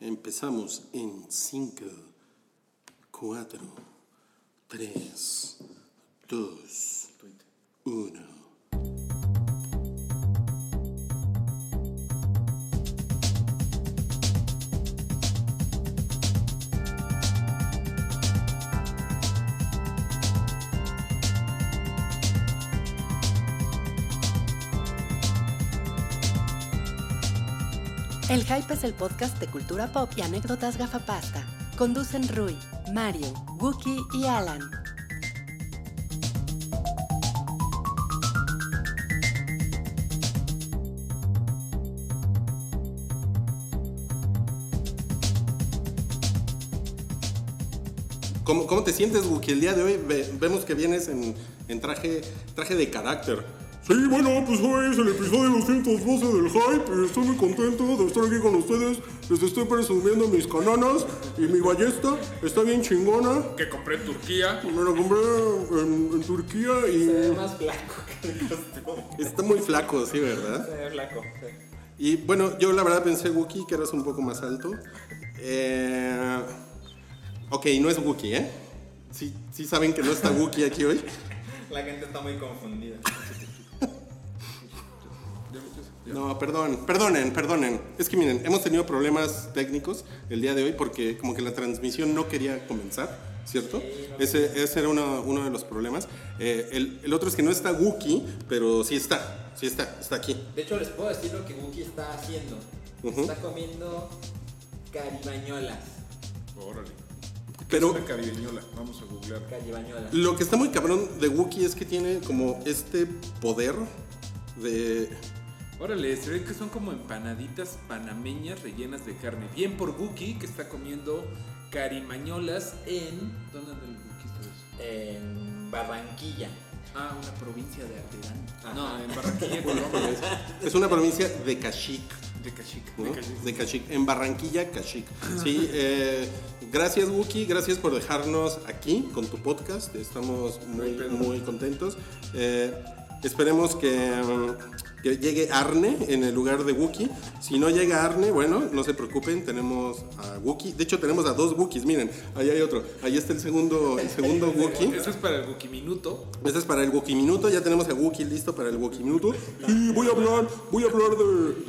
Empezamos en 5, 4, 3, 2, 1. El Hype es el podcast de cultura pop y anécdotas gafapasta. Conducen Rui, Mario, Wookie y Alan. ¿Cómo, cómo te sientes, Wookie? El día de hoy ve- vemos que vienes en, en traje, traje de carácter. Sí, bueno, pues hoy es el episodio 212 del Hype y estoy muy contento de estar aquí con ustedes. Les estoy presumiendo mis cananas y mi ballesta. Está bien chingona. que compré en Turquía. Me la compré en, en Turquía y... Se ve más flaco que el costume. Está muy flaco, sí, ¿verdad? Se ve flaco. sí. Y bueno, yo la verdad pensé, Wookie, que eras un poco más alto. Eh, ok, no es Wookie, ¿eh? Sí, sí saben que no está Wookie aquí hoy. La gente está muy confundida. No, perdón, perdonen, perdonen. Es que miren, hemos tenido problemas técnicos el día de hoy porque como que la transmisión no quería comenzar, ¿cierto? Ese, ese era uno, uno de los problemas. Eh, el, el otro es que no está Wookie, pero sí está, sí está, está aquí. De hecho, les puedo decir lo que Wookie está haciendo. Está comiendo caribañolas. Órale. Pero- Es una. Vamos a googlear. Caribañolas. Lo que está muy cabrón de Wookie es que tiene como este poder de... Órale, se ve que son como empanaditas panameñas rellenas de carne. Bien por Wookie, que está comiendo carimañolas en... ¿Dónde anda el vez? En Barranquilla. Ah, una provincia de Arterán. No, en Barranquilla, Colombia. Es una provincia de Cachic. De Cachic. ¿no? De Cachic. De Cachic, en Barranquilla, Cachic. Sí, eh, gracias Wookie, gracias por dejarnos aquí con tu podcast. Estamos muy, muy contentos. Eh, esperemos que, mm, que llegue Arne en el lugar de Wookie. Si no llega Arne, bueno, no se preocupen, tenemos a Wookie. De hecho, tenemos a dos Wookiees, miren, ahí hay otro. Ahí está el segundo, el segundo Wookie. Eso es para el Wookie Minuto. Este es para el Wookie Minuto, ya tenemos a Wookie listo para el Wookie Minuto. Y voy a hablar, voy a hablar de,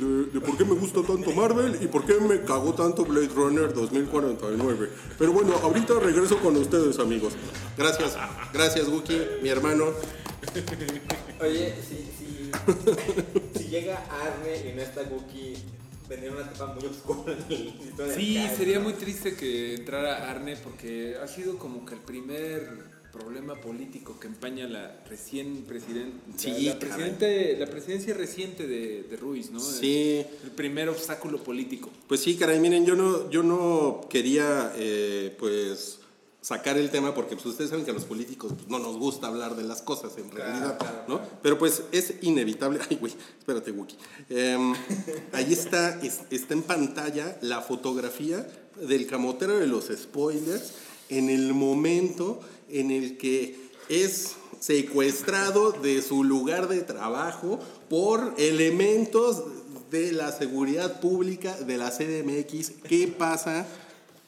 de- de por qué me gusta tanto Marvel y por qué me cagó tanto Blade Runner 2049. Pero bueno, ahorita regreso con ustedes, amigos. Gracias, gracias, Wookie, mi hermano. Oye, si, si, llega Arne y no está Wookie, vendría una etapa muy oscura Sí, sería ¿no? muy triste que entrara Arne porque ha sido como que el primer problema político que empaña la recién presidente, Sí, la, la presidente, la presidencia reciente de, de Ruiz, ¿no? Sí. El, el primer obstáculo político. Pues sí, caray, miren, yo no, yo no quería, eh, pues, sacar el tema porque pues, ustedes saben que a los políticos pues, no nos gusta hablar de las cosas en realidad, claro, ¿no? Pero pues es inevitable. Ay, güey, espérate, Wookie. Em, ahí está, es- está en pantalla la fotografía del camotero de los spoilers en el momento en el que es secuestrado de su lugar de trabajo por elementos de la seguridad pública de la CDMX. ¿Qué pasa,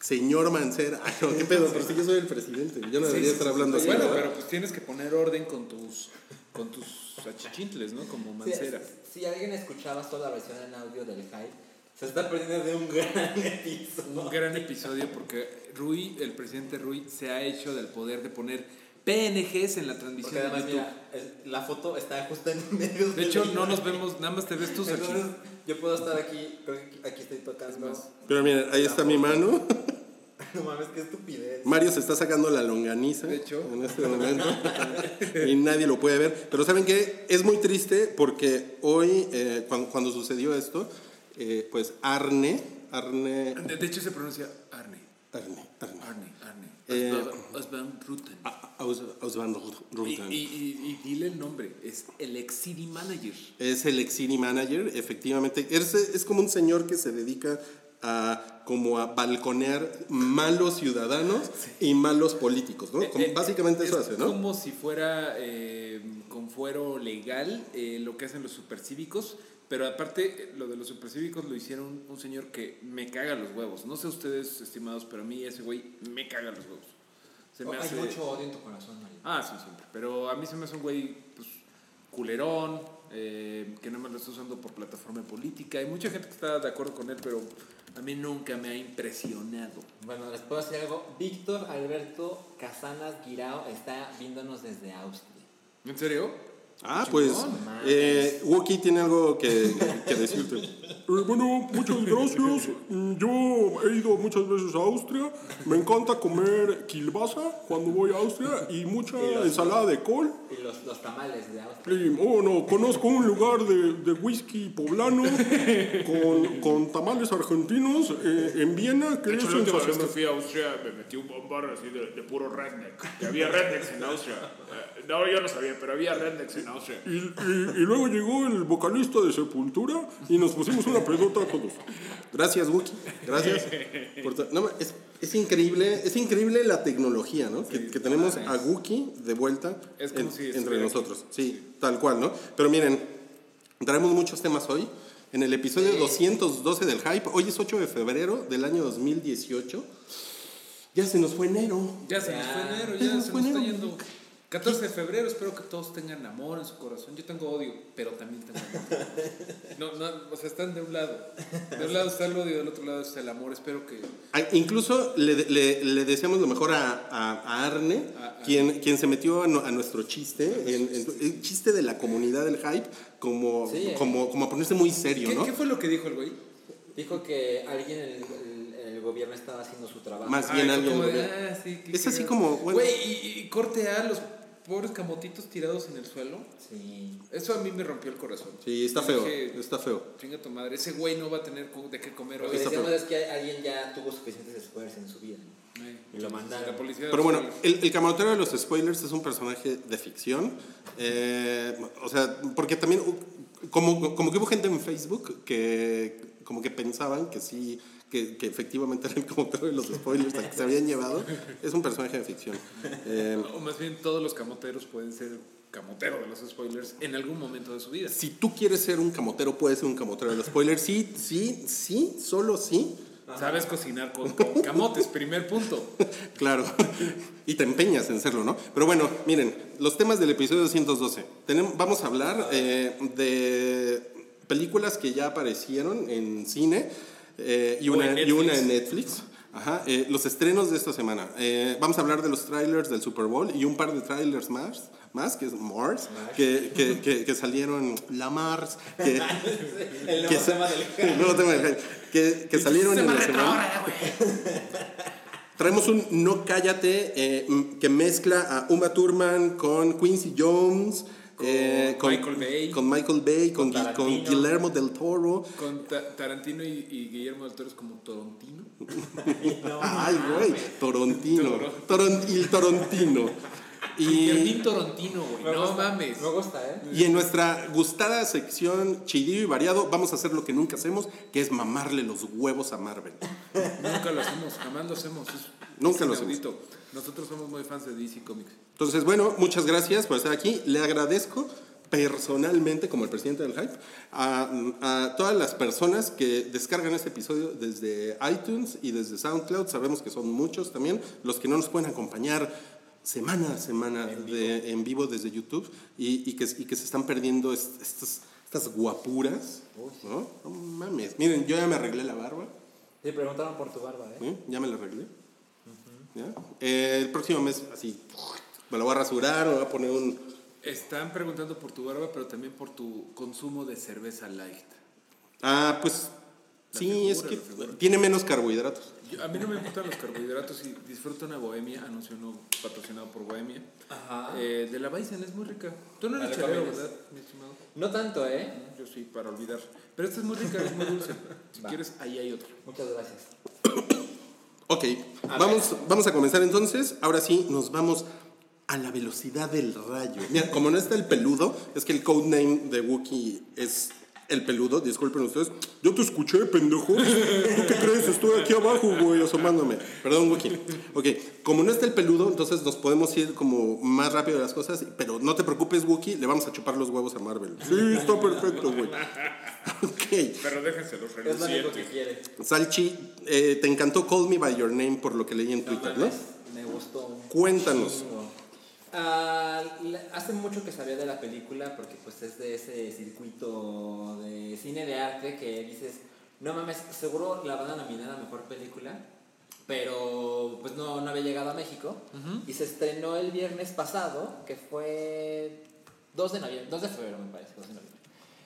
señor Mancera? Ay, no, qué pedo, pero si yo soy el presidente. Yo no debería estar hablando así. Bueno, ¿verdad? pero pues tienes que poner orden con tus con tus achichintles, ¿no? Como Mancera. si alguien escuchaba solo la versión en audio del Hype, se está perdiendo de un gran episodio. Un gran episodio porque Rui, el presidente Rui, se ha hecho del poder de poner PNGs en la transmisión Porque además, de YouTube. mira, es- la foto está justo en medio De hecho, no nos vemos, nada más te ves tus Entonces, achichintles. yo puedo estar aquí, creo que aquí, aquí estoy tocando. Pero miren, ahí está mi mano. No mames, qué estupidez. Mario se está sacando la longaniza. De hecho. En este momento. y nadie lo puede ver. Pero ¿saben qué? Es muy triste porque hoy, eh, cuando, cuando sucedió esto, eh, pues Arne, Arne, De, de hecho, se pronuncia Arne. Arne, Arne. Arne, Arne. Eh, Osva- Osvan Ruten. A- Aus- Osvaldo Y, dile el nombre, es el ex city manager. Es el ex city manager, efectivamente. Es, es como un señor que se dedica a como a balconear malos ciudadanos y malos políticos, ¿no? Como- Eh, eh, básicamente eso es hace, ¿no? como si fuera eh, con fuero legal eh, lo que hacen los supercívicos, Pero aparte, lo de los supercívicos lo hicieron un señor que me caga los huevos. No sé ustedes, estimados, pero a mí ese güey me caga los huevos. Se me Oh, Hay mucho odio en tu corazón, Mario. Ah, sí, siempre. Pero a mí se me hace un güey, pues, culerón, eh, que nada más lo está usando por plataforma política. Hay mucha gente que está de acuerdo con él, pero a mí nunca me ha impresionado. Bueno, les puedo decir algo. Víctor Alberto Casanas Guirao está viéndonos desde Austria. ¿En serio? Ah, pues eh, Wookie tiene algo que, que decirte. Eh, bueno, muchas gracias. Mm, Yo he ido muchas veces a Austria. Me encanta comer kilbasa cuando voy a Austria y mucha ensalada de col. Y los, los tamales de Austria. Y, oh, no, conozco un lugar de, de whisky poblano con, con tamales argentinos eh, en Viena que es sensacional. fui a Austria me metí un bombar así de, puro redneck. Que había rednecks en Austria. Eh, no, yo no sabía, pero había rednecks. Y, y- y luego llegó el vocalista de Sepultura y nos pusimos una pedota todos. Gracias, Wookie. Gracias. por no, es, es increíble, es increíble la tecnología, ¿no? que, que tenemos a Wookie de vuelta en- si entre nosotros. Sí, tal cual, ¿no? Pero miren, traemos muchos temas hoy. En el episodio 212 del Hype, hoy es 8 de febrero del año 2018. Ya se nos fue enero. Ya se nos fue enero, Ya ya nos se fue nos está enero. yendo. 14 de febrero, espero que todos tengan amor en su corazón. Yo tengo odio, pero también tengo amor. No, no, o sea, están de un lado. De un lado está el odio, del otro lado está el amor. Espero que. Ah, Incluso le, le, le deseamos lo mejor a, a, a Arne, A- a- quien, quien se metió a, nuestro chiste, en, en- el chiste de la comunidad del hype, como, Sí, eh. como, como a ponerse muy serio, ¿Qué, ¿no? qué fue lo que dijo el güey? Dijo que alguien en el, gobierno estaba haciendo su trabajo. Más Ah, bien ah, sí, qué es así como, bueno, Güey, y, y corte a los pobres camotitos tirados en el suelo. Sí. Eso a mí me rompió el corazón. sí, está feo, dije, está feo. Chinga tu madre, ese güey no va a tener de qué comer Lo hoy. que decíamos feo. es que alguien ya tuvo suficientes spoilers en su vida. Y lo mandaron. La policía Pero bueno, el, el camotero de los spoilers es un personaje de ficción. eh, o sea, porque también, como, como que hubo gente en Facebook que como que pensaban que sí, que, que efectivamente era el camotero de los spoilers que se habían llevado. Es un personaje de ficción. Eh, O más bien, todos los camoteros pueden ser camotero de los spoilers en algún momento de su vida. si tú quieres ser un camotero, puedes ser un camotero de los spoilers. Sí, sí, sí, solo sí. Sabes cocinar con, con camotes, primer punto. Claro, y te empeñas en serlo, ¿no? Pero bueno, miren, los temas del episodio 212. Tenemos, vamos a hablar eh, de películas que ya aparecieron en cine eh, y, una, y una Netflix. en Netflix. Ajá, eh, los estrenos de esta semana. Eh, vamos a hablar de los trailers del Super Bowl y un par de trailers más, más que es Mars, que, que, que, que salieron, la Mars, que, El nuevo tema del el nuevo tema del hype, que, salieron en la semana. Traemos un No Cállate eh, que mezcla a Uma Thurman con Quincy Jones. Eh, Michael Bay. Con Michael Bay, con, con. Guillermo del Toro. Con Ta- Tarantino y, y Guillermo del Toro es como Torontino. Ay, güey, Torontino. Toron- el Torontino. Y, Torontino, güey. No gusta, mames. Me gusta, ¿eh? y en nuestra gustada sección chidillo y variado, vamos a hacer lo que nunca hacemos, que es mamarle los huevos a Marvel. Nunca lo hacemos, jamás lo hacemos. Es, Nunca lo inaudito. Nosotros somos muy fans de DC Comics. Entonces, bueno, muchas gracias por estar aquí. Le agradezco personalmente, como el presidente del Hype, a, a todas las personas que descargan este episodio desde iTunes y desde SoundCloud. Sabemos que son muchos también los que no nos pueden acompañar semana a semana de- en vivo desde YouTube y, y que, y que se están perdiendo est- estas, estas guapuras. ¿no? No mames. Miren, yo ya me arreglé la barba. Sí, preguntaron por tu barba, ¿eh? ¿eh? Ya me la arreglé. ¿Ya? Eh, el próximo mes, así, me lo voy a rasurar, me voy a poner un... Están preguntando por tu barba, pero también por tu consumo de cerveza light. Ah, pues La sí, figura, es que tiene menos carbohidratos. Yo- a mí no me gustan los carbohidratos y disfruto una bohemia, anuncio no patrocinado por Bohemia. Ajá. Eh, de la Bison es muy rica. Tú no ¿La eres recomiendas? ¿verdad, mi estimado? No tanto, ¿eh? Yo sí, para olvidar. Pero esta es muy rica, es muy dulce. Si Va. quieres, ahí hay otra. Muchas gracias. Ok, vamos, vamos a comenzar entonces. Ahora sí, nos vamos a la velocidad del rayo. Mira, como no está el peludo, es que el codename de Wookiee es El peludo, disculpen ustedes. Yo te escuché, pendejo. ¿Tú qué crees? Estoy aquí abajo, güey, asomándome. Perdón, Wookie. Ok, como no está el peludo, entonces nos podemos ir como más rápido de las cosas. Pero no te preocupes, Wookie, le vamos a chupar los huevos a Marvel. Sí, está perfecto, güey. Ok. Pero déjenselos Es lo único que quiere. Salchi, eh, te encantó Call Me By Your Name por lo que leí en Twitter, ¿no? Me gustó. Cuéntanos. La- hace mucho que sabía de la película porque pues es de ese circuito de cine de arte que dices, no mames, seguro la van a nominar a mejor película, pero pues no, no había llegado a México y se estrenó el viernes pasado, que fue 2 de noviembre, 2 de febrero me parece, 2 de noviembre.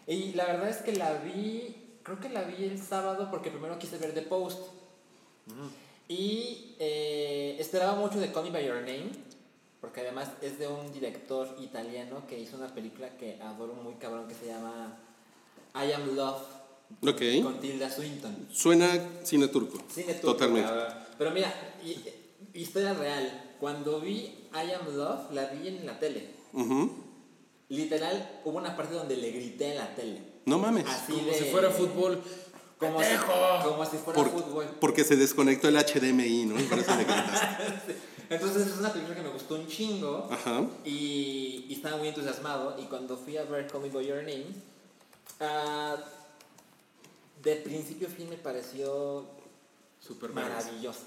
Y la verdad es que la vi, creo que la vi el sábado porque primero quise ver The Post. Y eh, esperaba mucho de Call Me By Your Name, porque además es de un director italiano que hizo una película que adoro muy cabrón que se llama I Am Love con Tilda Swinton. Suena cine turco. Cine turco, Totalmente. Pero mira, y- historia real. Cuando vi I Am Love, la vi en la tele. Ujú. Literal, hubo una parte donde le grité en la tele. No mames. Así Como de- si fuera fútbol. Como como si fuera Por- fútbol. porque se desconectó el HDMI, ¿no? Y por eso le gritaste. Entonces es una película que me gustó un chingo. Ajá. Y, y estaba muy entusiasmado. Y cuando fui a ver Call Me By Your Name, ah, de principio a fin me pareció Super maravillosa.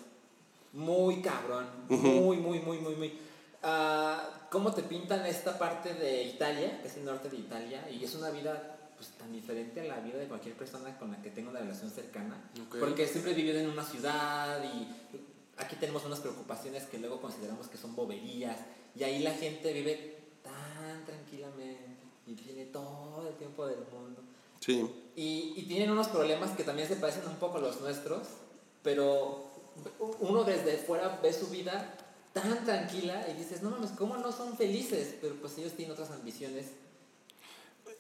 Muy cabrón. Muy, muy, muy, muy, muy. Ah, ¿Cómo te pintan esta parte de Italia, que es el norte de Italia? Y es una vida pues, tan diferente a la vida de cualquier persona con la que tengo una relación cercana. Porque siempre he vivido en una ciudad y aquí tenemos unas preocupaciones que luego consideramos que son boberías. Y ahí la gente vive tan tranquilamente y tiene todo el tiempo del mundo. Sí. Y, y tienen unos problemas que también se parecen un poco a los nuestros, pero uno desde fuera ve su vida tan tranquila y dices, no mames, ¿cómo no son felices? Pero pues ellos tienen otras ambiciones.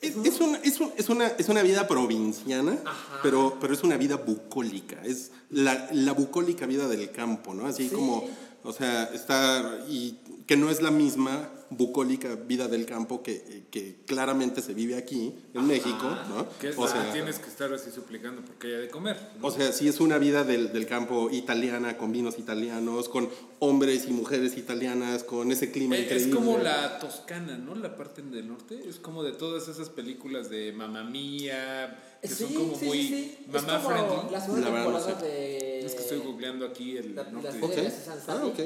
Es, es una, es, un- es una, es una vida provinciana, Ajá. pero, pero es una vida bucólica. Es la, la bucólica vida del campo, ¿no? Así Sí. como, o sea, está. Y que no es la misma bucólica vida del campo que, que claramente se vive aquí, en México, ¿no? Que es o sea, tienes que estar así suplicando porque haya de comer. ¿no? O sea, sí es una vida del, del campo italiana, con vinos italianos, con hombres y mujeres italianas, con ese clima Eh, increíble. Es como la Toscana, ¿no? La parte del norte. Es como de todas esas películas de Mamma Mía, que son Sí, como sí, muy sí, mamá como friendly. La segunda La verdad no sé. de... Es que estoy googleando aquí el La- la norte. de Aziz Ansari. Ah, ok.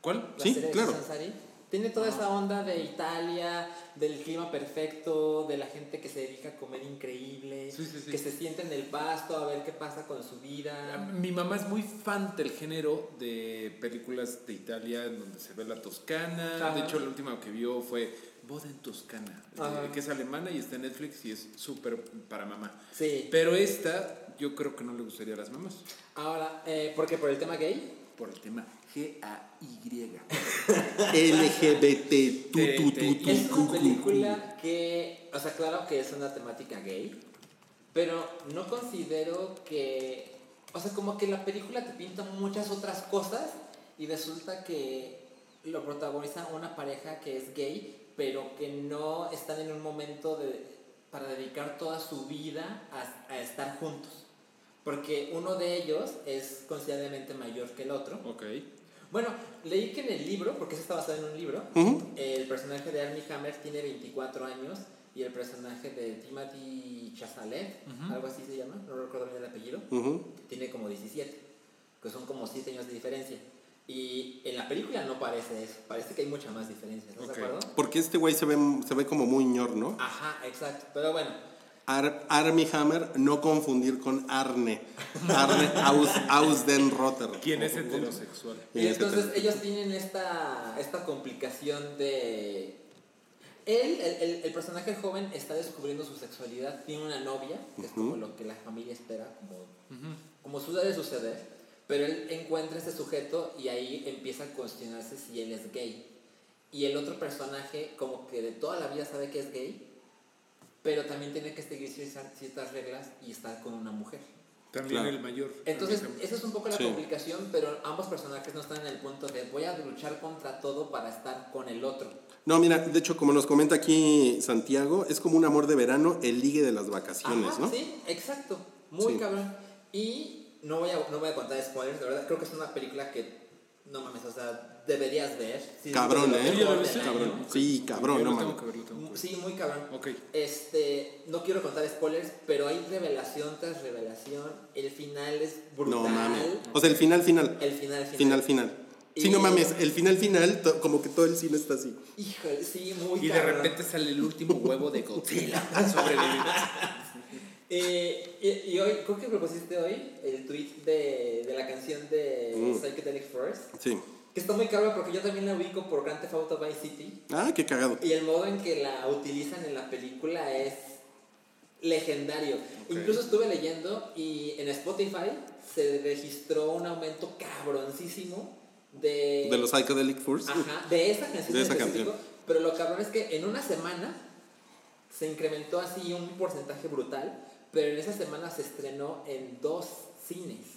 ¿Cuál? La Sí, serie de claro. Ansari. Tiene toda esa onda de Italia, del clima perfecto, de la gente que se dedica a comer increíble, Sí, sí, sí. que se siente en el pasto a ver qué pasa con su Ah, vida. Mi mamá es muy fan del género de películas de Italia en donde se ve la Toscana. Ajá. De hecho, la última que vio fue Boda en Toscana, Ajá. que es alemana y está en Netflix y es súper para mamá. Sí. Pero esta, yo creo que no le gustaría a las mamás Ahora, eh, porque por el tema gay, por el tema G-A-Y. LGBT, tu, tu, tu, tu, es una cu, película que, o sea, claro que es una temática gay, pero no considero que, o sea, como que la película te pinta muchas otras cosas y resulta que lo protagoniza una pareja que es gay, pero que no están en un momento de, para dedicar toda su vida a, a estar juntos. Porque uno de ellos es considerablemente mayor que el otro. Ok. Bueno, leí que en el libro, porque eso está basado en un libro, Ujú. el personaje de Armie Hammer tiene 24 años y el personaje de Timothy Chazalette, algo así se llama, no recuerdo bien el apellido, Ujú. tiene como 17, que son como 7 años de diferencia. Y en la película no parece eso, parece que hay mucha más diferencia, ¿estás Ok. de acuerdo? Porque este güey se ve, se ve como muy ñor, ¿no? Ajá, exacto, pero bueno, Ar, Armie Hammer, no confundir con Arne. Arne Aus, Ausdenrotter. ¿Quién es heterosexual? Y entonces ellos tienen esta, esta complicación de... Él, el, el- el personaje joven, está descubriendo su sexualidad, tiene una novia, que es como lo que la familia espera, como, como suele suceder, pero él encuentra este sujeto y ahí empieza a cuestionarse si él es gay. Y el otro personaje como que de toda la vida sabe que es gay, pero también tiene que seguir ciertas reglas y estar con una mujer. También Claro. el mayor. Entonces, esa es un poco la Sí. complicación, pero ambos personajes no están en el punto de voy a luchar contra todo para estar con el otro. No, mira, de hecho, como nos comenta aquí Santiago, es como un amor de verano, el ligue de las vacaciones, Ajá, ¿no? Sí, exacto. Muy Sí. cabrón. Y no voy, a, no voy a contar spoilers, de verdad. Creo que es una película que, no mames, o sea, deberías ver. Sí, Cabrón, ¿eh? Sí, cabrón, no tengo que que. Sí, muy cabrón. Ok. Este, no quiero contar spoilers, pero hay revelación tras revelación. El final es brutal. No mames. O sea, el final, final. El final, final. Final, final. Sí, Y- no mames, el final, final, to- como que todo el cine está así. Híjole, sí, muy Y de repente sale el último huevo de Godzilla. Eh, y, y hoy, creo que propusiste hoy el tweet de, de la canción de Mm. Psychedelic Forest. Sí. Que está muy cabrón porque yo también la ubico por Grand Theft Auto Vice City. Ah, qué cagado. Y el modo en que la utilizan en la película es legendario. Incluso estuve leyendo y en Spotify se registró un aumento cabroncísimo de... De los Psychedelic Furs. Ajá, de esa canción. De esa canción. Pero lo cabrón es que en una semana se incrementó así un porcentaje brutal, pero en esa semana se estrenó en dos cines.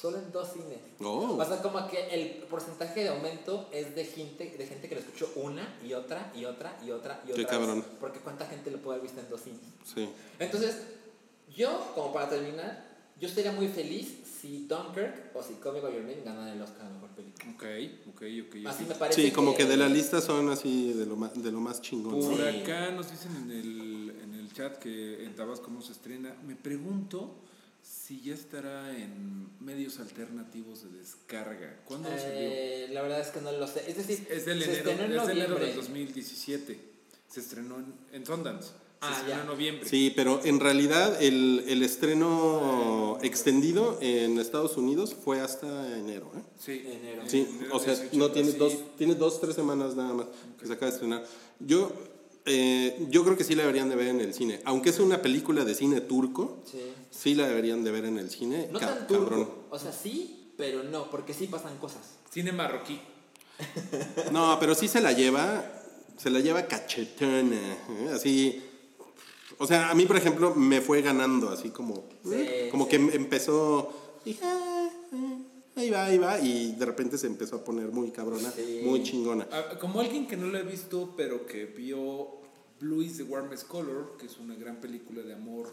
Solo en dos cines. Oh. O sea, como que el porcentaje de aumento es de gente, de gente que lo escuchó una y otra y otra y otra y Qué otra. vez. cabrón. Porque cuánta gente lo puede haber visto en dos cines. Sí. Entonces, yo, como para terminar, yo estaría muy feliz si Dunkirk o si Call Me By Your Name ganan el Oscar a Mejor Película. Ok, ok, ok. Así me parece Sí, como que de la lista son así de lo más, de lo más chingón. Por Sí. acá nos dicen en el, en el chat que en Tabasco no se estrena. Me pregunto si ya estará en medios alternativos de descarga. ¿Cuándo salió? Eh, la verdad es que no lo sé. Es decir, Es del se enero, estrenó en es de enero del 2017. Se estrenó en, en Sundance. Se Ah, estrenó ya. en noviembre. Sí, pero en realidad el, el estreno extendido en Estados Unidos fue hasta enero. ¿eh? Sí. Enero. Sí, Enero o sea, 18, no tiene sí. dos, tiene dos, tres semanas nada más que se acaba de estrenar. Yo, eh, yo creo que sí la deberían de ver en el cine. Aunque es una película de cine turco, Sí. sí la deberían de ver en el cine. No Ca- tan turco. cabrón. O sea, sí, pero no, porque sí pasan cosas. Cine marroquí. No, pero sí se la lleva, se la lleva cachetona, ¿eh? así. O sea, a mí, por ejemplo, me fue ganando, así como, ¿eh? Sí, como sí. que em- empezó, dije, "Ah, ahí va, ahí va, y de repente se empezó a poner muy cabrona, Sí. muy chingona. Ah, Como alguien que no lo ha visto, pero que vio Blue is the Warmest Color, que es una gran película de amor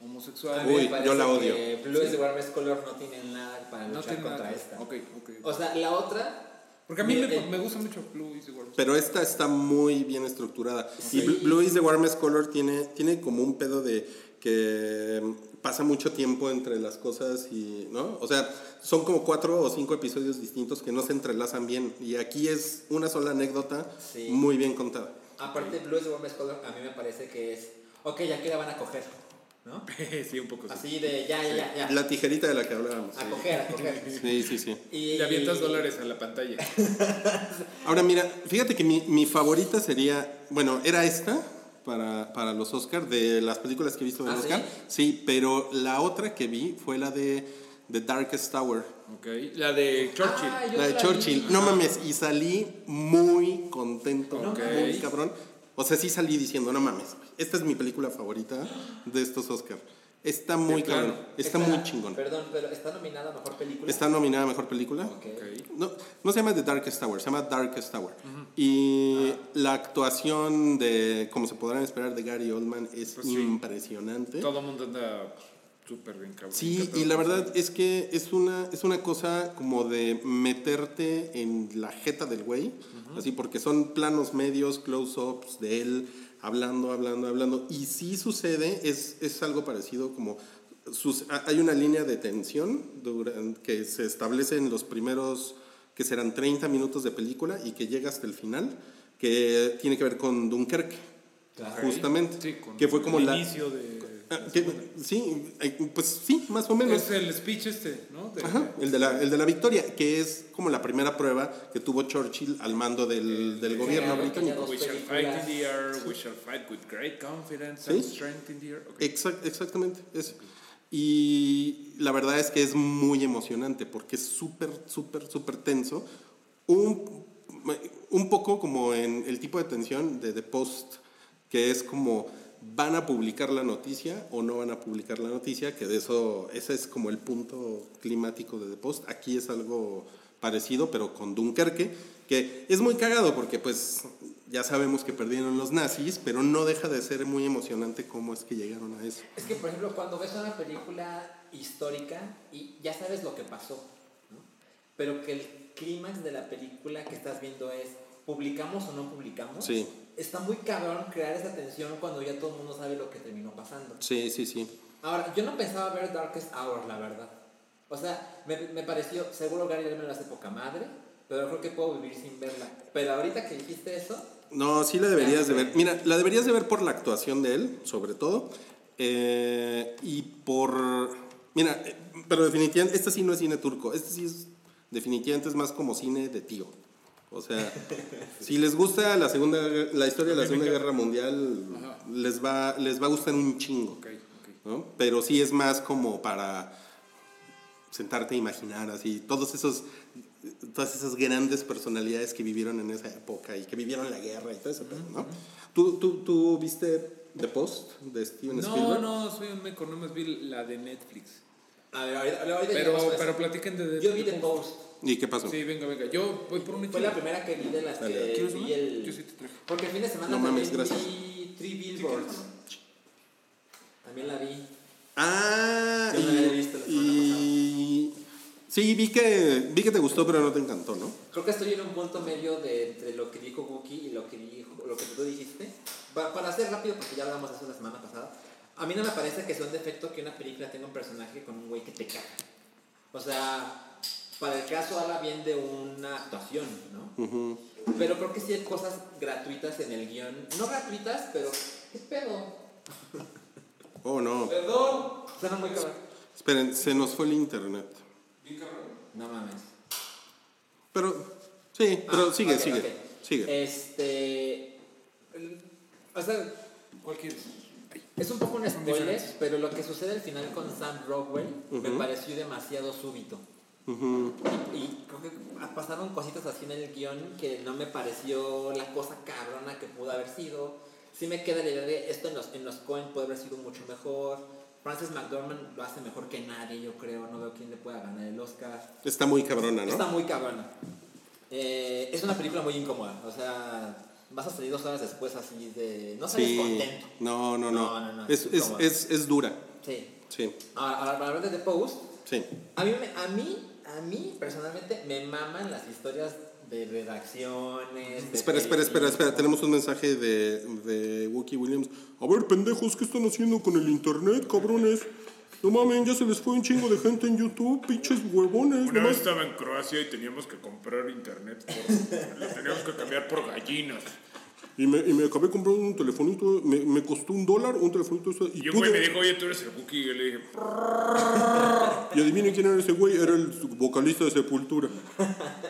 homosexual. Uy, parece yo la que odio. Blue is the Warmest Color no tiene nada para no luchar contra nada que- esta. Ok, ok. O sea, la otra. Porque a mí me, eh, me gusta mucho Blue is the Warmest Pero esta está muy bien estructurada. Sí. Y Bl- Blue is the Warmest Color tiene, tiene como un pedo de que pasa mucho tiempo entre las cosas y, ¿no? O sea, son como cuatro o cinco episodios distintos que no se entrelazan bien. Y aquí es una sola anécdota Sí. muy bien contada. Aparte, Blue is the Warmest Color, a mí me parece que es. Ok, ya que la van a coger. ¿No? sí, un poco sí. Así de ya, ya, ya. ya. La tijerita de la que hablábamos. A coger, a coger. Sí, sí, sí. Y Le avientas dólares a la pantalla. Ahora mira, fíjate que mi, mi favorita sería, bueno, era esta para, para los Oscar, de las películas que he visto en ¿Ah, Oscar. Sí? pero la otra que vi fue la de The Darkest Tower. Ok. La de Churchill. Ah, La de la Churchill. vi. No mames, y salí muy contento, muy cabrón. O sea, sí salí diciendo, no mames, esta es mi película favorita de estos Oscar. Está muy cabrón, está muy chingón. Perdón, pero está nominada a mejor película. Está nominada a Mejor Película. Ok. Ok. No, no se llama The Darkest Tower, se llama Darkest Tower. Y la actuación de, como se podrán esperar, de Gary Oldman es Pues sí. impresionante. Todo el mundo anda súper bien cabrón. Sí, y la verdad es que es una, es una cosa como de meterte en la jeta del güey, así porque son planos medios, close-ups de él hablando, hablando, hablando. Y sí sucede, es, es algo parecido como... sus- hay una línea de tensión que se establece en los primeros, que serán 30 minutos de película y que llega hasta el final, que tiene que ver con Dunkerque, Claro. justamente. Sí, que fue como el la... inicio de. Que- sí, eh, pues sí, más o menos. Es el speech este, ¿no? De- Ajá, el de, la, el de la victoria, que es como la primera prueba que tuvo Churchill al mando del, del gobierno británico. We shall fight in the air, we shall fight with great confidence Sí. and strength in the air. Ok. Exact- exactamente, eso. Y la verdad es que es muy emocionante porque es súper, súper, súper tenso. Un, un poco como en el tipo de tensión de The Post, que es como van a publicar la noticia o no van a publicar la noticia, que de eso, ese es como el punto climático de The Post. Aquí es algo parecido, pero con Dunkerque, que es muy cagado porque pues ya sabemos que perdieron los nazis, pero no deja de ser muy emocionante cómo es que llegaron a eso. Es que, por ejemplo, cuando ves una película histórica y ya sabes lo que pasó, pero que el clímax de la película que estás viendo es publicamos o no publicamos, Sí. está muy cabrón crear esa tensión cuando ya todo el mundo sabe lo que terminó pasando. Sí, sí, sí. Ahora, yo no pensaba ver Darkest Hour, la verdad. O sea, me, me pareció, seguro Gary Oldman lo hace poca madre, pero creo que puedo vivir sin verla. Pero ahorita que dijiste eso, No, sí la deberías de ver. Mira, la deberías de ver por la actuación de él, sobre todo. eh, y por... Mira, eh, pero definitivamente, este sí no es cine turco. Este sí es, definitivamente es más como cine de tío. O sea, si les gusta la segunda, la historia de la Segunda Guerra Mundial, les va, les va a gustar un chingo. Ok, ok. ¿no? Pero sí es más como para sentarte a imaginar así todos esos todas esas grandes personalidades que vivieron en esa época y que vivieron la guerra y todo eso, ¿no? ¿Tú, tú, tú viste The Post de Steven No, Spielberg? no, soy un meco, no más vi la de Netflix. a ver, Pero, llegamos a eso. pero platiquen de... Yo vi The Post. ¿Y qué pasó? Sí, venga, venga. Yo voy por un Fue la primera que vi de las Dale, que ¿quieres vi una? el... Yo sí te traigo. Porque el fin de semana No mames, también gracias. vi Three Billboards. También la vi. Ah, Yo no la había visto la semana y... Sí, vi que, vi que te gustó, pero no te encantó, ¿no? Creo que estoy en un punto medio de entre lo que dijo Wookie y lo que, dijo, lo que tú dijiste. Pa- para ser rápido, porque ya hablamos de eso la semana pasada, a mí no me parece que sea un defecto que una película tenga un personaje con un güey que te caga. O sea, para el caso habla bien de una actuación, ¿no? Pero creo que sí hay cosas gratuitas en el guion. No gratuitas, pero... ¿Qué pedo? Oh, no. Perdón. Suena muy cabrón. Esperen, se nos fue el internet. No mames. Pero, sí, pero Ah, sigue, ok, sigue, ok. sigue. Este. O sea, ¿Cuál quieres? es un poco un spoiler, pero lo que sucede al final con Sam Rockwell me pareció demasiado súbito. Ujú. Y creo que pasaron cositas así en el guion que no me pareció la cosa cabrona que pudo haber sido. Sí me queda la idea de esto en los, en los Coen puede haber sido mucho mejor. Frances McDormand lo hace mejor que nadie, yo creo. No veo quién le pueda ganar el Oscar. Está muy cabrona, Está ¿no? muy cabrona. Eh, es una película muy incómoda. O sea, vas a salir dos horas después así de... No sales Sí. contento. No, no, no. No, no, no, Es, es es, es, dura. Sí. Sí, Ahora, ahora, para hablar de The Post, sí. a mí, a mí, a mí personalmente me maman las historias de redacciones. de Espera, espera, espera, espera. Tenemos un mensaje de, de Wookie Williams. A ver, pendejos, ¿qué están haciendo con el internet, cabrones? No mames, ya se les fue un chingo de gente en YouTube, pinches huevones. Una vez estaba en Croacia y teníamos que comprar internet. Por, lo teníamos que cambiar por gallinas. Y me, y me acabé comprando un telefonito, me, me costó un dólar, un telefonito ese, y Y un güey me dijo, oye, tú eres el Buki. Y yo le dije, Y adivinen quién era ese güey, era el vocalista de Sepultura.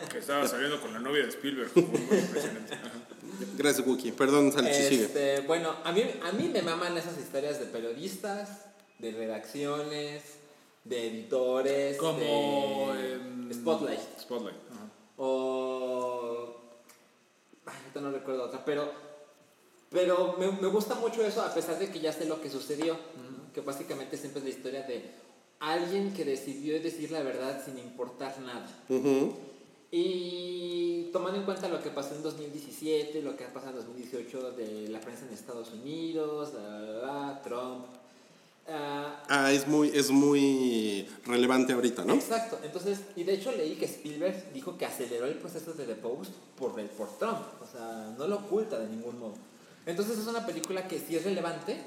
que estaba saliendo con la novia de Spielberg. Muy impresionante. Gracias, Wookie. Perdón, Salchi, sigue. Este, bueno, a mí, a mí me maman esas historias de periodistas, de redacciones, de editores, Como... de em, Spotlight. Spotlight. Ajá. O. Ay, ahorita no recuerdo otra, pero. Pero me, me gusta mucho eso, a pesar de que ya sé lo que sucedió. Que básicamente siempre es la historia de alguien que decidió decir la verdad sin importar nada. Y tomando en cuenta lo que pasó en 2017, lo que ha pasado en 2018 de la prensa en Estados Unidos, la, la, la, Trump. Ah, Ah, es muy, es muy relevante ahorita, ¿no? Exacto, entonces, y de hecho leí que Spielberg dijo que aceleró el proceso de The Post por, el, por Trump, o sea, no lo oculta de ningún modo. Entonces es una película que sí es relevante,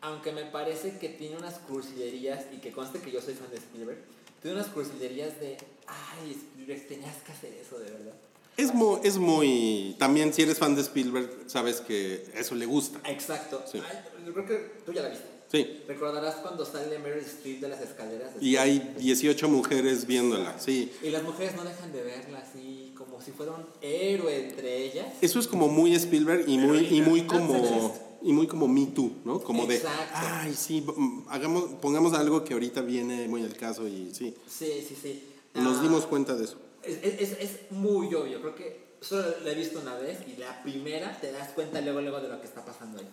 aunque me parece que tiene unas cursilerías, y que conste que yo soy fan de Spielberg, tiene unas cursilerías de, ay, Spielberg, tenías que hacer eso de verdad. Es muy, es muy... También si eres fan de Spielberg, sabes que eso le gusta. Exacto, Sí. Ay, creo que tú ya la viste. Sí. Recordarás cuando sale Meryl Streep de las escaleras. de Y hay 18 mujeres viéndola, sí. Y las mujeres no dejan de verla así, como si fuera un héroe entre ellas. Eso es como muy Spielberg y muy, y muy como... Y muy como Me Too, ¿no? Como de, Exacto. ay, sí, hagamos, pongamos algo que ahorita viene muy al caso y sí. Sí, sí, sí. Nos Ah, dimos cuenta de eso. Es, es, es- es muy obvio, creo que solo la he visto una vez y la primera te das cuenta luego, luego de lo que está pasando ahí.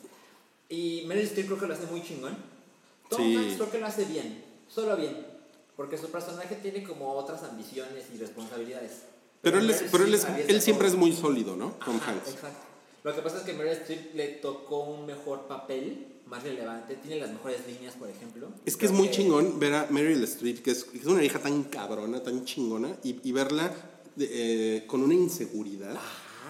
Y Meryl Streep creo que lo hace muy chingón. Tom Sí. Hanks creo que lo hace bien, solo bien. Porque su personaje tiene como otras ambiciones y responsabilidades. Pero él, es- pero él, es- siempre es muy sólido, ¿no? Tom Ajá, Hanks. Exacto. Lo que pasa es que Meryl Streep le tocó un mejor papel, más relevante. Tiene las mejores líneas, por ejemplo. Es que es muy chingón ver a Meryl Streep, que es, que es una hija tan cabrona, tan chingona, y, y verla de- eh, con una inseguridad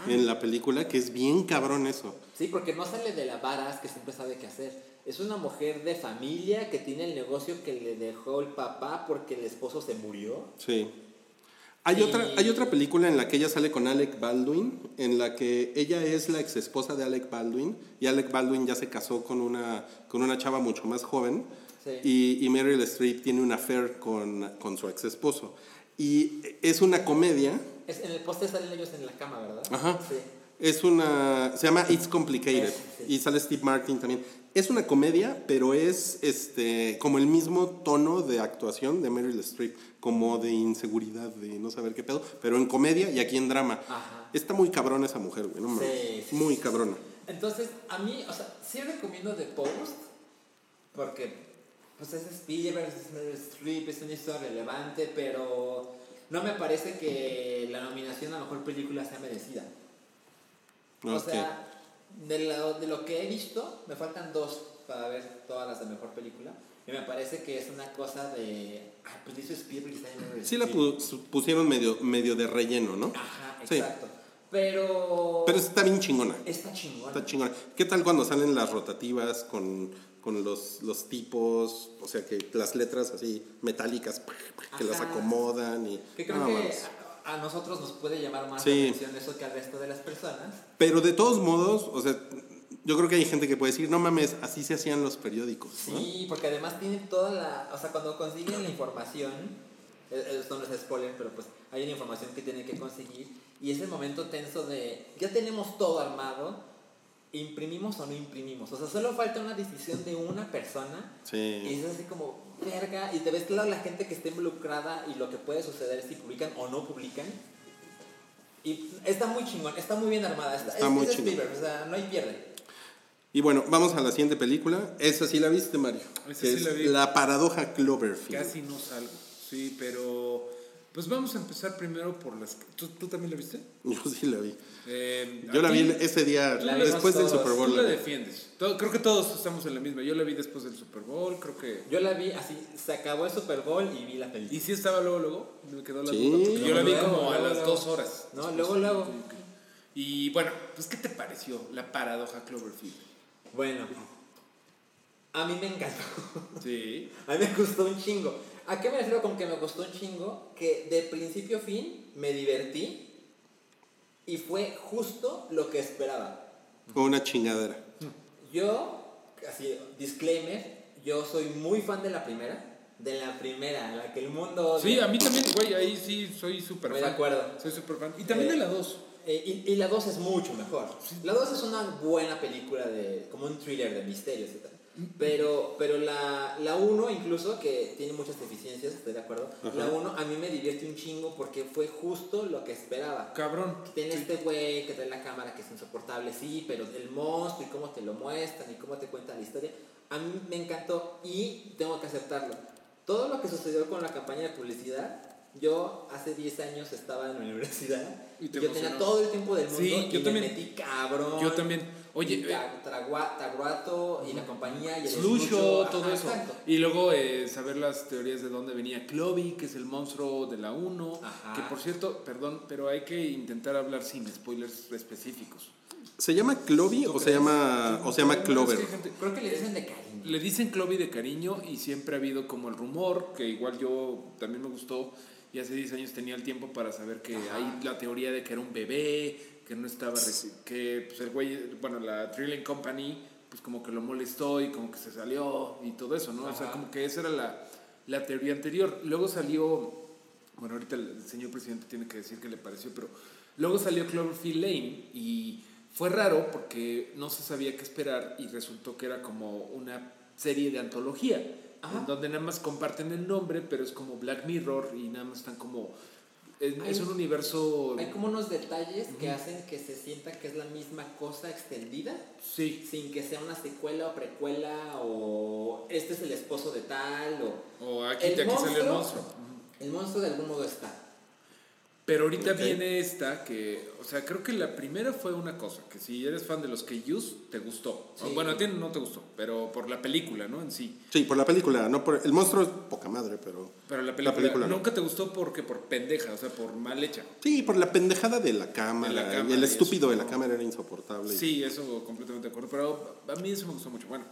en la película, que es bien cabrón eso. Sí, porque no sale de la varas que siempre sabe qué hacer. Es una mujer de familia que tiene el negocio que le dejó el papá porque el esposo se murió. Sí. Hay, Y- otra, hay otra película en la que ella sale con Alec Baldwin, en la que ella es la ex esposa de Alec Baldwin, y Alec Baldwin ya se casó con una, con una chava mucho más joven, Sí. y, y Meryl Streep tiene una affair con, con su ex esposo. Y es una comedia, Es, en el póster salen ellos en la cama, ¿verdad? Ajá. Sí. Es una. Se llama It's Complicated. Es, sí. Y sale Steve Martin también. Es una comedia, pero es este como el mismo tono de actuación de Meryl Streep, como de inseguridad, de no saber qué pedo, pero en comedia y aquí en drama. Ajá. Está muy cabrona esa mujer, güey. No. Sí, sí, muy cabrona. Entonces, a mí, o sea, sí recomiendo The Post porque, pues es Spielberg, es Meryl Streep, es una historia relevante, pero no me parece que la nominación a mejor película sea merecida. O sea, de lo, de lo que he visto, me faltan dos para ver todas las de mejor película. Y me parece que es una cosa de. Ay, pues hizo Spielberg y está en Sí la pusieron medio, medio de relleno, ¿no? Ajá, Sí. exacto. Pero. Pero está bien chingona. Está chingón. Está chingona. ¿Qué tal cuando salen las rotativas con, con los, los tipos, o sea, que las letras así metálicas, que las Ajá. acomodan y... Que creo no que a, nosotros nos puede llamar más Sí. la atención eso que al resto de las personas. Pero de todos modos, o sea, yo creo que hay gente que puede decir, no mames, así se hacían los periódicos, ¿no? Sí, porque además tienen toda la. O sea, cuando consiguen la información. eh, Esto no es spoiler, pero pues hay una información que tienen que conseguir. Y es el momento tenso de. Ya tenemos todo armado. ¿Imprimimos o no imprimimos? O sea, solo falta una decisión de una persona. Y Sí. es así como, verga. Y te ves claro la gente que está involucrada y lo que puede suceder si publican o no publican. Y está muy chingón, está muy bien armada. Está, Está es- muy es chingón. Spielberg, o sea, no hay pierde. Y bueno, vamos a la siguiente película. Esa sí la viste, Mario. Esa sí es la vi. La paradoja Cloverfield. Casi no salgo. Sí, pero. Pues vamos a empezar primero por las. ¿Tú, tú también la viste? Yo sí la vi. Eh, Yo la vi ese día, después del. Super Tú Bowl. la la defiendes. Todo- creo que todos estamos en la misma. Yo la vi después del Super Bowl, creo que. Yo la vi así, se acabó el Super Bowl y vi la película. ¿Y si estaba luego, luego? Me quedó la Sí. duda. Yo la vi Luego, como a las luego. dos horas. No, luego, luego. Y bueno, pues ¿qué te pareció la paradoja Cloverfield? Bueno, a mí me encantó. Sí. A mí me gustó un chingo. ¿A qué me refiero con que me gustó un chingo? Que de principio a fin me divertí y fue justo lo que esperaba. Fue una chingadera. Yo, así, disclaimer, yo soy muy fan de la primera. De la primera, la que el mundo... odia. Sí, a mí también, güey, ahí sí soy súper fan. de acuerdo. Soy súper fan. Y también Eh, de la 2. Eh, y, y la 2 es mucho mejor. La 2 es una buena película de como un thriller de misterios y tal. Pero, pero la, la 1 incluso, que tiene muchas deficiencias, estoy de acuerdo. La 1 a mí me divierte un chingo porque fue justo lo que esperaba. Cabrón. Tiene este güey que trae la cámara que es insoportable, sí, pero el monstruo y cómo te lo muestran y cómo te cuentan la historia, a mí me encantó y tengo que aceptarlo. Todo lo que sucedió con la campaña de publicidad, yo hace 10 años estaba en la universidad Y yo tenía todo el tiempo del mundo Sí, y yo me también. metí cabrón. Yo también. Oye, Y eh, Taguato y la compañía y el Slusho, Slusho, todo ajá, eso. exacto. Y luego eh, saber las teorías de dónde venía Clovy, que es el monstruo de la 1. Ajá. Que por cierto, perdón, pero hay que intentar hablar sin spoilers específicos. ¿Se llama Clovy ¿Tú o se llama, o se llama Bueno, es que Clover? Creo que le dicen de cariño. Le dicen Clovy de cariño y siempre ha habido como el rumor, que igual yo también me gustó y hace 10 años tenía el tiempo para saber que hay la teoría de que era un bebé, que no estaba, que pues el güey, bueno, la Thrilling Company, pues como que lo molestó y como que se salió y todo eso, ¿no? O sea, como que esa era la, la teoría anterior. Luego salió, bueno, ahorita el señor presidente tiene que decir qué le pareció, pero luego salió Cloverfield Lane y fue raro porque no se sabía qué esperar y resultó que era como una serie de antología, Ajá. en donde nada más comparten el nombre, pero es como Black Mirror y nada más están como Es, es un universo. Hay como unos detalles que hacen que se sienta que es la misma cosa extendida, Sí. sin que sea una secuela o precuela o este es el esposo de tal o... O aquí, El aquí sale el monstruo- monstruo. El monstruo de algún modo está. Pero ahorita viene esta que, o sea, creo que la primera fue una cosa, que si eres fan de los que Use, te gustó. Sí. Bueno, a ti no te gustó, pero por la película, ¿no? En sí. Sí, por la película, no por el monstruo es poca madre, pero Pero la película, película no. nunca te gustó porque por pendeja, o sea, por mal hecha. sí, por la pendejada de la cámara, De la cámara y el estúpido eso, de la ¿no? cámara era insoportable. Sí, eso completamente de acuerdo, pero a mí eso me gustó mucho. Bueno,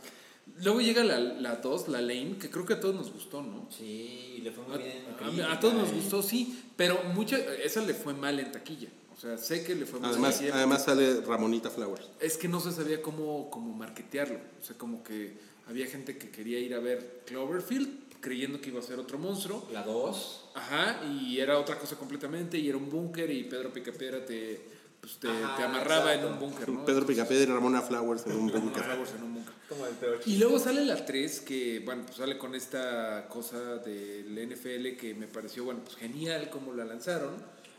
luego llega la, la 2, la Lane, que creo que a todos nos gustó, ¿no? Sí, y le fue A, muy bien. en a- crítica, a todos nos gustó, sí, pero mucha, esa le fue mal en taquilla. O sea, sé que le fue mal. Además, Sí, además sale Ramonita Flowers. Es que no se sabía cómo, cómo marketearlo. O sea, como que había gente que quería ir a ver Cloverfield creyendo que iba a ser otro monstruo. La 2. Ajá, y era otra cosa completamente, y era un búnker, y Pedro Picapiedra te, pues, te, Ajá, te amarraba exacto. en un búnker, ¿no? Pedro Picapiedra y Ramona Flowers en un búnker. Flowers en un búnker. Como el peor Y luego sale la 3, que, bueno, pues sale con esta cosa del NFL que me pareció, bueno, pues genial como la lanzaron.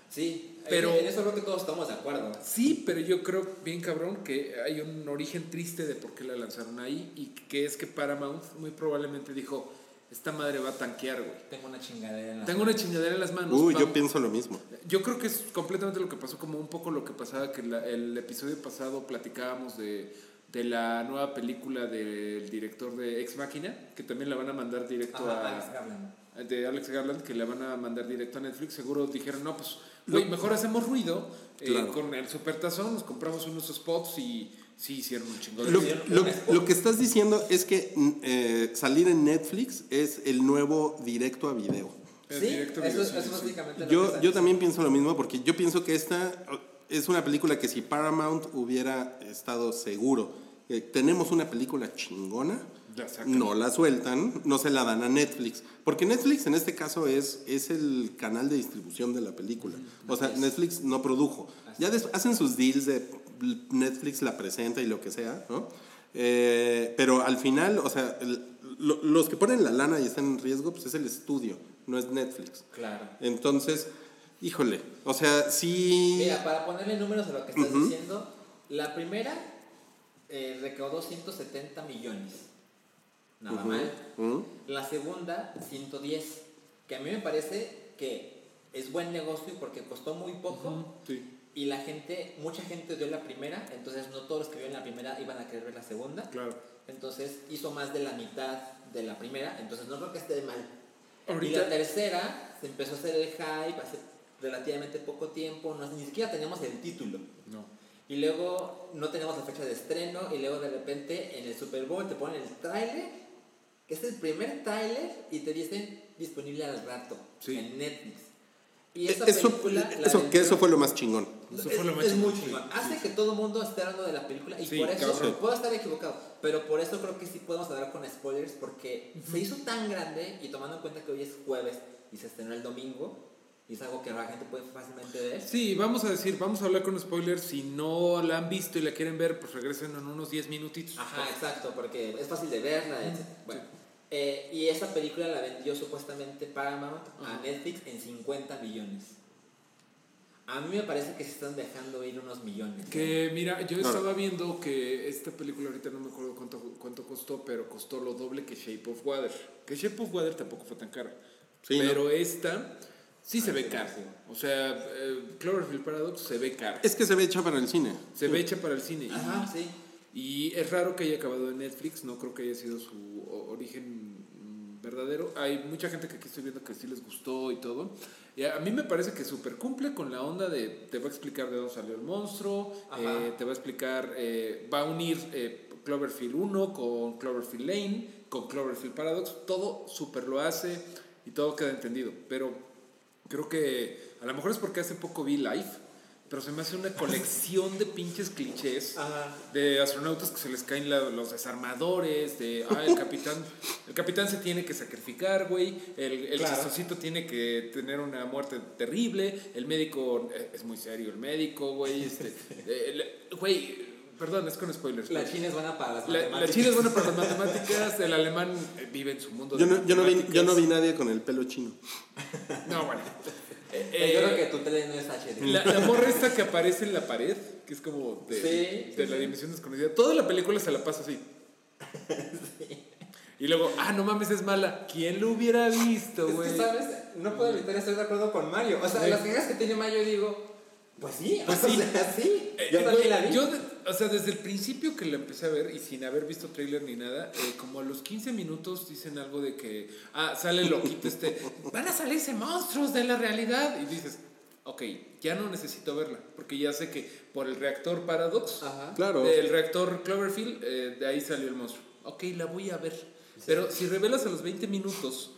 Sí, Pero- pero en eso creo que todos estamos de acuerdo. Sí, pero yo creo, bien cabrón, que hay un origen triste de por qué la lanzaron ahí y que es que Paramount muy probablemente dijo, esta madre va a tanquear, güey. Tengo una chingadera en la Tengo una chingadera en las manos. Uy, yo pienso lo mismo. yo creo que es completamente lo que pasó, como un poco lo que pasaba, que la- el episodio pasado platicábamos de, de la nueva película del director de Ex Máquina, que también la van a mandar directo Ajá, a... Alex Garland. de Alex Garland que le van a mandar directo a Netflix, seguro dijeron, no, pues, güey, mejor hacemos ruido eh, Claro. con el supertazón, nos compramos unos spots y sí hicieron un chingo de Lo, lo- lo que estás diciendo es que eh, salir en Netflix es el nuevo directo a video. El Sí, directo eso, video, es- sí, eso sí, es sí. básicamente lo que Yo, también pienso lo mismo porque yo pienso que esta es una película que si Paramount hubiera estado seguro que tenemos una película chingona, La no la sueltan, no se la dan a Netflix. Porque Netflix en este caso es, es el canal de distribución de la película. O sea, Netflix no produjo. Ya des- hacen sus deals de Netflix la presenta y lo que sea, ¿no? Eh, pero al final, o sea, el- lo- los que ponen la lana y están en riesgo, pues es el estudio, no es Netflix. Claro. Entonces, híjole, o sea, sí... Mira, para ponerle números a lo que estás diciendo, la primera eh, recaudó 170 millones. Nada mal. ¿Mm? La segunda, 110. Que a mí me parece que es buen negocio porque costó muy poco. Sí. Y la gente, mucha gente dio la primera, entonces no todos los que vieron la primera iban a querer ver la segunda. Claro. Entonces hizo más de la mitad de la primera, entonces no creo que esté mal. Ahorita- Y la tercera se empezó a hacer el hype hace relativamente poco tiempo, no, ni siquiera teníamos el título. No. Y luego no tenemos la fecha de estreno y luego de repente en el Super Bowl te ponen el tráiler, que es el primer tráiler y te dicen disponible al rato Sí. en Netflix. Y esa Eso, película la eso, que eso fue lo más chingón. Eso es, fue lo más es muy chingón, sí, sí, Hace sí. que todo el mundo esté hablando de la película y Sí, por eso cabrón. puedo estar equivocado, pero por eso creo que sí podemos hablar con spoilers porque se hizo tan grande y tomando en cuenta que hoy es jueves y se estrenó el domingo y es algo que la gente puede fácilmente ver. Sí, vamos a decir, vamos a hablar con spoilers. Si no la han visto y la quieren ver, pues regresen en unos 10 minutitos. Ajá, exacto, porque es fácil de verla. Bueno, eh, y esa película la vendió supuestamente Paramount a Netflix en 50 millones. A mí me parece que se están dejando ir unos millones. ¿eh? Que mira, yo estaba viendo que esta película ahorita no me acuerdo cuánto, cuánto costó, pero costó lo doble que Shape of Water. Que Shape of Water tampoco fue tan cara. Sí, pero esta sí se ve cara. O sea, eh, Cloverfield Paradox se ve cara. Es que se ve hecha para el cine. Se ve hecha para el cine. Y- Ajá, sí. Y es raro que haya acabado en Netflix, no creo que haya sido su origen verdadero. Hay mucha gente que aquí estoy viendo que sí les gustó y todo. Y a mí me parece que super cumple con la onda de te va a explicar de dónde salió el monstruo, eh, te va a explicar, eh, va a unir eh, Cloverfield 1 con Cloverfield Lane, con Cloverfield Paradox, todo super lo hace y todo queda entendido. Pero creo que a lo mejor es porque hace poco vi Life, pero se me hace una colección de pinches clichés Ajá. de astronautas que se les caen la- los desarmadores, de, ah, el capitán, el capitán se tiene que sacrificar, güey, el, el Claro. tiene que tener una muerte terrible, el médico, eh, es muy serio el médico, güey, este, el- güey, perdón, es con spoilers. La china es buena para las la, la matemáticas. china es buena para las matemáticas, el alemán eh, vive en su mundo Yo de no, yo, no vi, yo no matemáticas. vi nadie con el pelo chino. No, bueno. Eh, Yo creo que tu tele no es HD. La, la morra esta que aparece en la pared, que es como de, Sí, de sí, la sí. dimensión desconocida. Toda la película se la pasa así. Y luego, ah, no mames, es mala. ¿Quién lo hubiera visto, Es güey? que, ¿sabes? No puedo evitar estar de acuerdo con Mario. O sea, Sí. las quejas que tiene Mario, digo, pues sí, Pues o sí. sea, sí. Eh, Yo eh, también la vi. yo de- o sea, desde el principio que la empecé a ver y sin haber visto trailer ni nada, eh, como a los 15 minutos dicen algo de que, ah, sale el loquito este, van a salirse monstruos de la realidad. Y dices, ok, ya no necesito verla, porque ya sé que por el reactor Paradox, Ajá. Claro. del reactor Cloverfield, eh, de ahí salió el monstruo. Ok, la voy a ver. Pero si revelas a los 20 minutos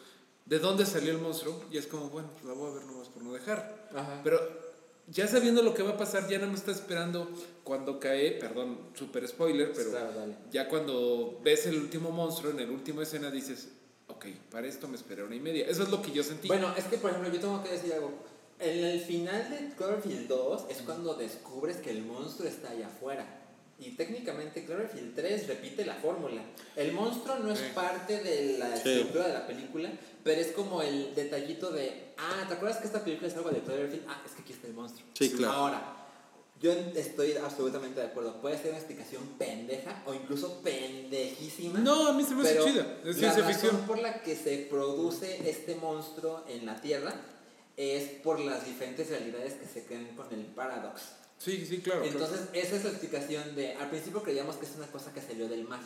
de dónde salió el monstruo, ya es como, bueno, pues la voy a ver nomás por no dejar. Ajá. Pero ya sabiendo lo que va a pasar, ya no me está esperando cuando cae, perdón, super spoiler, pero Claro, ya cuando ves el último monstruo en el último escena dices, ok, para esto me esperé una y media. Eso es lo que yo sentí. Bueno, es que por ejemplo, yo tengo que decir algo. En el final de Cloverfield 2 es cuando descubres que el monstruo está allá afuera. Y técnicamente Cloverfield 3 repite la fórmula. El monstruo no es Sí. parte de la Sí. estructura de la película, pero es como el detallito de, ah, ¿te acuerdas que esta película es algo de Cloverfield? Ah, es que aquí está el monstruo. Sí, claro. Ahora, yo estoy absolutamente de acuerdo. Puede ser una explicación pendeja o incluso pendejísima. no, a mí se me hace chida. Es la ciencia razón ficción. por la que se produce este monstruo en la Tierra es por las diferentes realidades que se crean con el paradox. Sí, sí, claro. claro. Entonces, esa es la explicación de, al principio creíamos que es una cosa que salió del mar.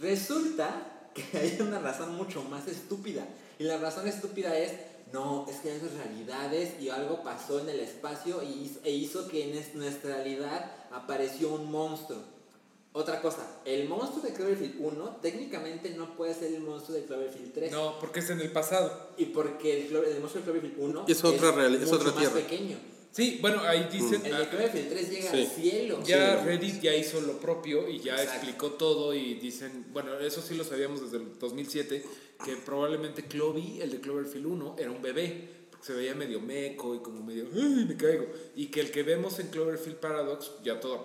Resulta que hay una razón mucho más estúpida. Y la razón estúpida es, no, es que hay esas realidades y algo pasó en el espacio y hizo, e hizo que en es- nuestra realidad apareció un monstruo. Otra cosa, el monstruo de Cloverfield 1 técnicamente no puede ser el monstruo de Cloverfield 3. No, porque es en el pasado. Y porque el, el monstruo de Cloverfield 1 Es otra es mucho otra más pequeño. Sí, bueno, ahí dicen... El ah, de Cloverfield 3 llega Sí. al cielo. Ya Sí. Reddit ya hizo lo propio y ya Exacto. explicó todo y dicen, bueno, eso sí lo sabíamos desde el 2007, que probablemente Clovey, el de Cloverfield 1, era un bebé, porque se veía medio meco y como medio, ¡ay, me caigo! Y que el que vemos en Cloverfield Paradox, ya todo,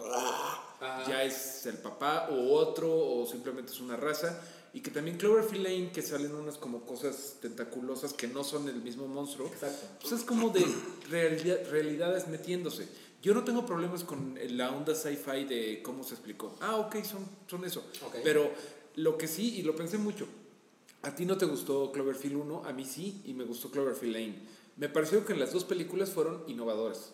ya es el papá o otro o simplemente es una raza. Y que también Cloverfield Lane, que salen unas como cosas tentaculosas que no son el mismo monstruo. Exacto. Pues es como de realidad- realidades metiéndose. Yo no tengo problemas con la onda sci-fi de cómo se explicó. Ah, ok, son, son eso. Ok. Pero lo que sí, y lo pensé mucho, a ti no te gustó Cloverfield 1, a mí sí, y me gustó Cloverfield Lane. Me pareció que las dos películas fueron innovadoras.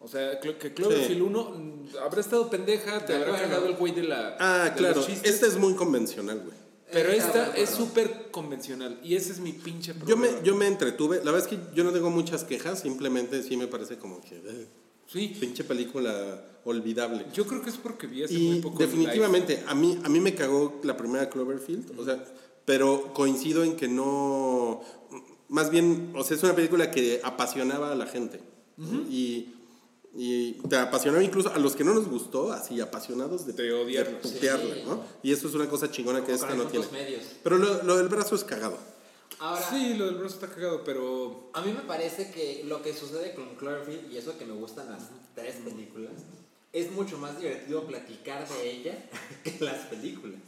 O sea, que Cloverfield 1 mm, habrá estado pendeja, te habrá cagado el güey de la. Ah, de claro. Este es muy convencional, güey. Pero esta es súper convencional, y ese es mi pinche Yo problema. me, yo me entretuve. La verdad es que yo no tengo muchas quejas. Simplemente sí me parece como que. eh, Sí, pinche película olvidable. yo creo que es porque vi hace muy poco. definitivamente, a mí, a mí me cagó la primera Cloverfield, o sea, pero coincido en que no, más bien, o sea, es una película que apasionaba a la gente. Y, y te apasionaba incluso a los que no nos gustó, así apasionados de, De odiarla. putearla, Sí. ¿no? Y eso es una cosa chingona que Como esta no tiene. medios. Pero lo, lo del brazo es cagado. Ahora, Sí, lo del brazo está cagado, pero. a mí me parece que lo que sucede con Cloverfield, y eso que me gustan las tres películas, es mucho más divertido platicar de ella que las películas.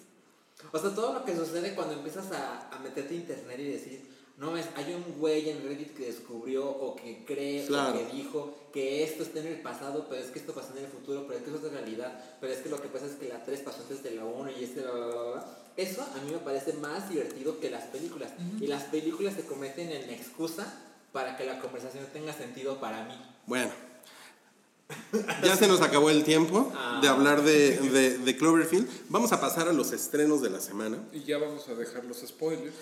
O sea, todo lo que sucede cuando empiezas a, a meterte a internet y decir, no ves, hay un güey en Reddit que descubrió o que cree Claro. o que dijo que esto está en el pasado, pero es que esto pasó en el futuro, pero es que eso es realidad, pero es que lo que pasa es que la 3 pasó antes de la 1 y este bla, bla, bla, bla. Eso a mí me parece más divertido que las películas. Y las películas se convierten en excusa para que la conversación tenga sentido para mí. Bueno. Ya se nos acabó el tiempo de hablar de, de- de Cloverfield. Vamos a pasar a los estrenos de la semana. Y ya vamos a dejar los spoilers.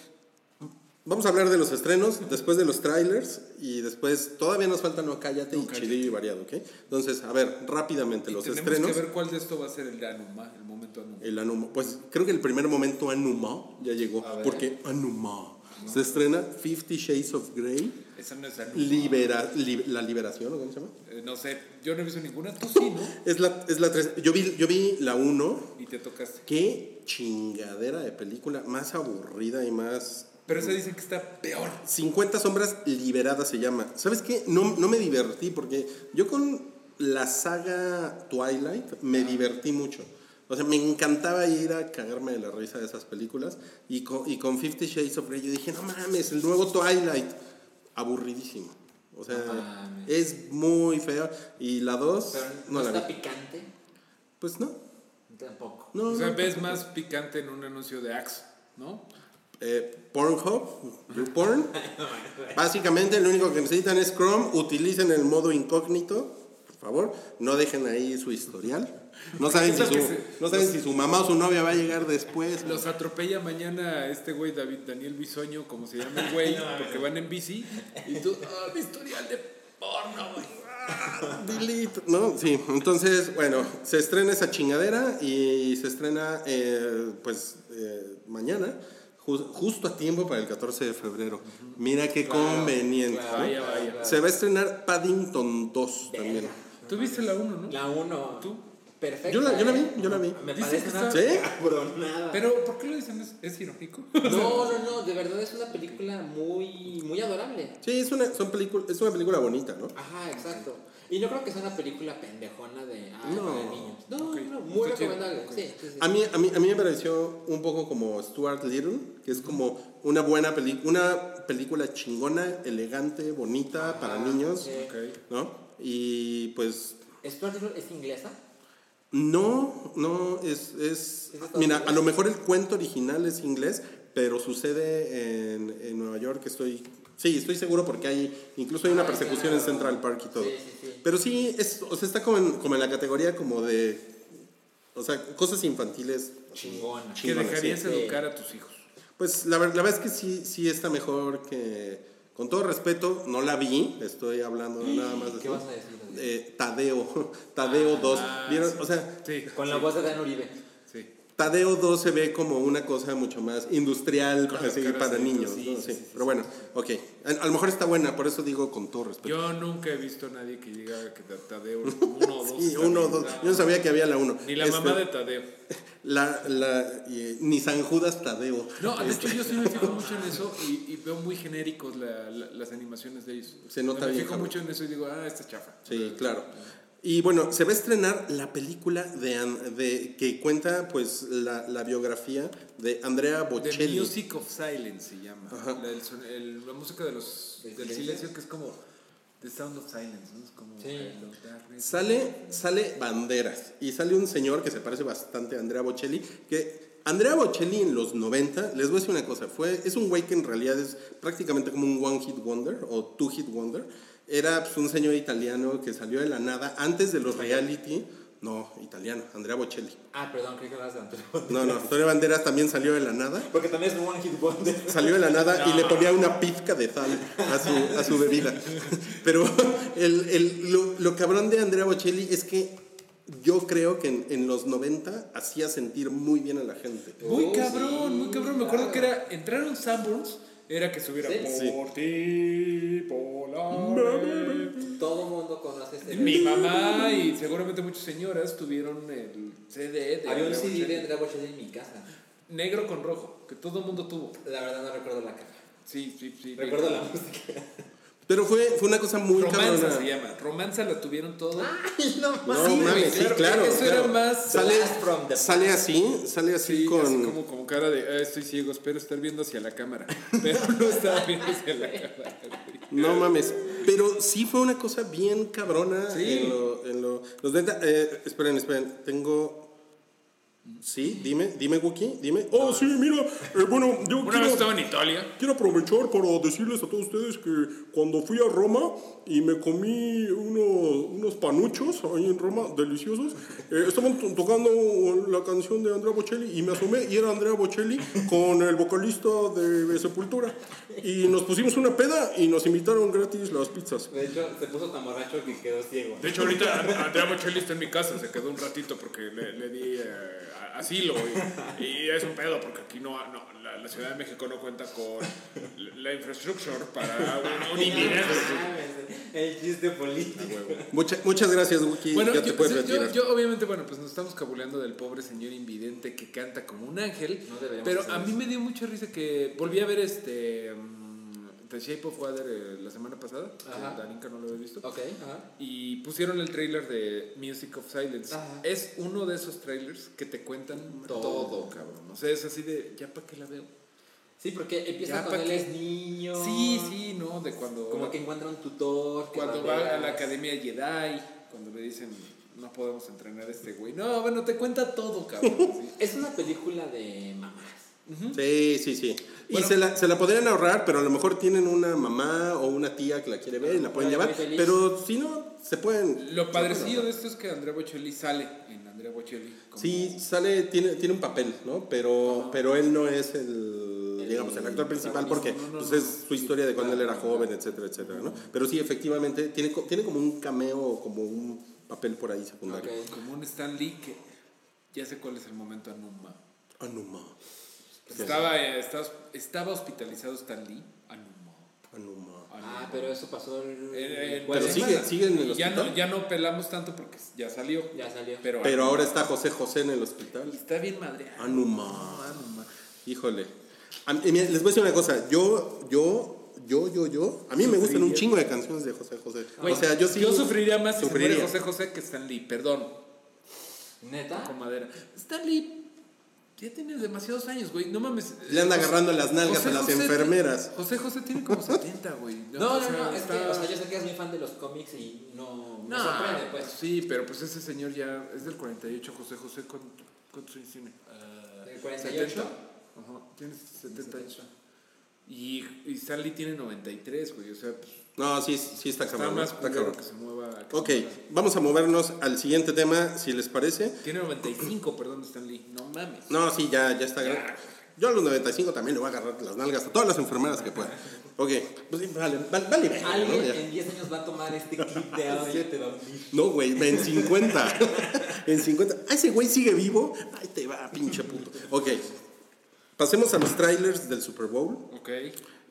Vamos a hablar de los estrenos, después de los trailers y después todavía nos falta No Cállate No y Cállate. Chidillo y Variado, ¿ok? Entonces, a ver, rápidamente Y los tenemos estrenos. que ver cuál de esto va a ser el de Anuma, el momento Anuma. El Anuma, pues creo que el primer momento Anuma ya llegó, porque Anuma se estrena Fifty Shades of Grey, Esa no es Anuma. libera, li- la liberación, ¿o cómo se llama? Eh, no sé, yo no he visto ninguna. Tú sí, ¿no? Es la, es la tres, yo vi, yo vi la 1, Y te tocaste. qué chingadera de película, más aburrida y más... Pero esa dicen que está peor. 50 sombras liberadas se llama. ¿Sabes qué? No, no me divertí porque yo con la saga Twilight me divertí mucho. O sea, me encantaba ir a cagarme de la risa de esas películas. Y con, y con Fifty Shades of Grey yo dije, no mames, el nuevo Twilight. Aburridísimo. O sea, No es muy fea. Y la 2, Pero no no la está vi. picante. Pues no. Tampoco. No, O sea, no. ves más picante en un anuncio de Axe, ¿no? Eh, Pornhub, YouPorn. Básicamente lo único que necesitan es Chrome. Utilicen el modo incógnito, por favor. No dejen ahí su historial. No saben, si su, que se- no saben si su mamá o su novia va a llegar después. Los atropella mañana este güey David Daniel Bisoño, como se llama el güey, porque van en bici. Y tú, ah, mi historial de porno, güey. Ah, Delete. No, sí. Entonces, bueno, se estrena esa chingadera y se estrena, eh, pues, eh, mañana, justo a tiempo para el 14 de febrero. Mira qué conveniente. claro, ¿no? Vaya, vaya. Se va a estrenar Paddington 2 también. Tú viste la 1, ¿no? La 1. ¿Tú? Perfecta. Yo la- yo la vi, ¿eh? yo la vi. Me parece que está- cabronada. Pero, ¿por qué lo dicen? ¿Es, es irónico? No, no, no, de verdad es una película muy, muy adorable. Sí, es una, son película, es una película bonita, ¿no? Ajá, exacto. Y no creo que sea una película pendejona de ay, No. para niños. No, Ok. no, muy recomendable. Sí, sí, sí. A mí, a, mí, a mí me pareció un poco como Stuart Little, que es como una buena película, una película chingona, elegante, bonita para niños, sí. Ok. ¿no? Y pues ¿Stuart Little es inglesa? no, no, es, es, ¿Es de mira, Unidos? a lo mejor el cuento original es inglés, pero sucede en, en Nueva York, estoy, sí, estoy seguro porque hay, incluso hay una Ah, persecución en. Central Park y todo. Sí, sí, sí. Pero sí, es, o sea, está como en, como en la categoría como de, o sea, cosas infantiles. Chingona. Que dejarías sí. educar a tus hijos. Pues la, la verdad es que sí, sí está mejor que, con todo respeto, no la vi, estoy hablando nada más de ¿Qué vas a decir? Eh, Tadeo, Tadeo 2. Ah, ¿Vieron? sí. O sea, Sí. Con la voz de Dan Uribe. Sí. Tadeo 2 se ve como una cosa mucho más industrial las así, caras para de niños. sí, ¿no? sí, Sí, sí, sí, Pero bueno, ok. A, a lo mejor está buena, por eso digo con todo respeto. Yo nunca he visto a nadie que diga que Tadeo uno o dos. sí, está uno o. Yo no sabía que había la 1. Ni la mamá de Tadeo. La, la, y, ni San Judas Tadeo. No, de hecho yo sí me fijo mucho en eso y, y veo muy genéricos la- la- las animaciones de ellos. Se nota me bien, fijo cabrón. mucho en eso y digo, ah, esta es chafa. Sí, claro. Y bueno, se va a estrenar la película de, de que cuenta pues la, la biografía de Andrea The Bocelli. Music of Silence se llama. La, el el- la música de los, ¿Del silencio? silencio que es como The Sound of Silence, ¿no? Es como Sí. Darkness. Sale, sale Banderas y sale un señor que se parece bastante a Andrea Bocelli, que Andrea Bocelli en los 90, les voy a decir una cosa, fue, es un güey que en realidad es prácticamente como un one hit wonder o two hit wonder. Era pues, un señor italiano que salió de la nada antes de los reality. No, italiano, Andrea Bocelli. Ah, perdón, creí que eras de Antonio. No, no, Antonio Banderas también salió de la nada. Porque también es un one hit wonder. Salió de la nada y le ponía una pizca de sal a su, a su bebida. Pero el, el- lo, lo cabrón de Andrea Bocelli es que yo creo que en, en los 90 hacía sentir muy bien a la gente. Muy Oh, cabrón, sí, muy cabrón. Me acuerdo claro. que era entrar a un Sanborns, era que subiera Sí. por ti, por Todo mundo conoce este. Mi mamá y seguramente muchas señoras tuvieron el CD de Había un CD de. Andrea Bocelli en mi casa. negro con rojo, que todo el mundo tuvo. La verdad no recuerdo la caja. Sí, sí, sí. Recuerdo la música. Pero fue, fue una cosa muy Romanza cabrona. se llama. Romanza la tuvieron todo. Ay, no No Sí, mames, sí, claro, claro. eso claro. era más- Sale, Blast from the sale así, sale así Sí, con. así como, como cara de, "Ah, estoy ciego, espero estar viendo hacia la cámara. Pero no estaba viendo hacia la cámara. No mames. Pero sí fue una cosa bien cabrona Sí. en, lo, en lo- los 90. Eh, esperen, esperen. Tengo. Sí, dime, dime, Wookie, dime. Oh, sí, mira, eh, bueno, yo Una quiero, vez estaba en Italia. quiero aprovechar para decirles a todos ustedes que cuando fui a Roma y me comí unos, unos panuchos ahí en Roma, deliciosos, eh, estaban to- tocando la canción de Andrea Bocelli y me asomé y era Andrea Bocelli con el vocalista de Sepultura. Y nos pusimos una peda y nos invitaron gratis las pizzas. De hecho, se puso tan borracho que quedó ciego. De hecho, ahorita And- Andrea Bocelli está en mi casa, se quedó un ratito porque le, le di eh, asilo y, y es un pedo porque aquí no, no la, la Ciudad de México no cuenta con la infraestructura para un, un invidente. El chiste político. Mucha- muchas gracias, Wookie. Bueno, ya te yo, puedes yo- retirar. yo, obviamente, bueno, pues nos estamos cabuleando del pobre señor invidente que canta como un ángel. No pero a mí eso. me dio mucha risa que volví a ver este The Shape of Water eh, la semana pasada. que Ajá. Darinka no lo había visto. Ok, ajá. Y pusieron el trailer de Music of Silence. Ajá. Es uno de esos trailers que te cuentan todo, Todo. cabrón. O sea, es así de, ¿ya para qué la veo? Sí, porque empieza ¿pa' él es niño. Sí, sí, ¿no? De cuando. Como que encuentra un tutor. que Cuando va a la academia Jedi, cuando le dicen, no podemos entrenar a este güey. No, bueno, te cuenta todo, cabrón. sí. Es una película de mamás. Sí, sí, sí. Y Bueno. se, la, se la podrían ahorrar, pero a lo mejor tienen una mamá o una tía que la quiere ver y la pueden llevar. Pero si no, se pueden. Lo padrecillo de esto es que Andrea Bocelli sale en Andrea Bocelli. como- Sí, sale, tiene, tiene un papel, ¿no? Pero, pero él no es el, digamos, el actor principal porque no, no, pues, no, es su historia de cuando él era joven, etcétera, etcétera, ¿no? Pero sí, efectivamente, tiene, tiene como un cameo, como un papel por ahí secundario. Ok. Como un Stan Lee que ya sé cuál es el momento Anuma. Anuma. Estaba, eh, estaba, estaba hospitalizado Stan Lee. Anuma. Anuma. Ah, pero eso pasó el. Eh, jueves. Pero sigue, sigue en el Y ya hospital. no, ya no pelamos tanto porque ya salió. Ya salió. Pero, Pero ahora está José José en el hospital. está bien madreado. Anuma. Anuma. Híjole. A les voy a decir una cosa. Yo, yo, yo, yo, yo. A mí me gustan un chingo de canciones de José José. O sea, yo sí. Yo sufriría más si se sufriría. muere José José que Stan Lee. Perdón. ¿Neta? Con madera. Stan Lee ya tiene demasiados años, güey. No mames. Le anda agarrando las nalgas José a las José- enfermeras. José José tiene como 70, güey. No, no, O sea, no, es que, o sea, yo sé que eres muy fan de los cómics y no me No, sorprende, pues. Sí, pero pues ese señor ya es del 48, José José. ¿Cuánto- ¿Cuántos años tiene? Ah, ¿Del 48? 70. Ajá, tiene 78. Y, y Stan Lee tiene 93, güey. O sea, pues, No, sí, sí está está cabrón. más Está cabrón. que se mueva. que se Ok, mueva. vamos a movernos al siguiente tema, si les parece. Tiene 95, perdón, Stan Lee. No mames. No, sí, ya, ya está. Ya. Yo a los 95 también le voy a agarrar las nalgas a todas las enfermeras que pueda. Ok, pues sí, vale, vale, vale. Alguien en 10 años va a tomar este clip de audio te va. No, güey, en 50. en 50. Ah, ese güey sigue vivo. Ahí te va, pinche puto. Ok. Pasemos a los trailers del Super Bowl. Ok.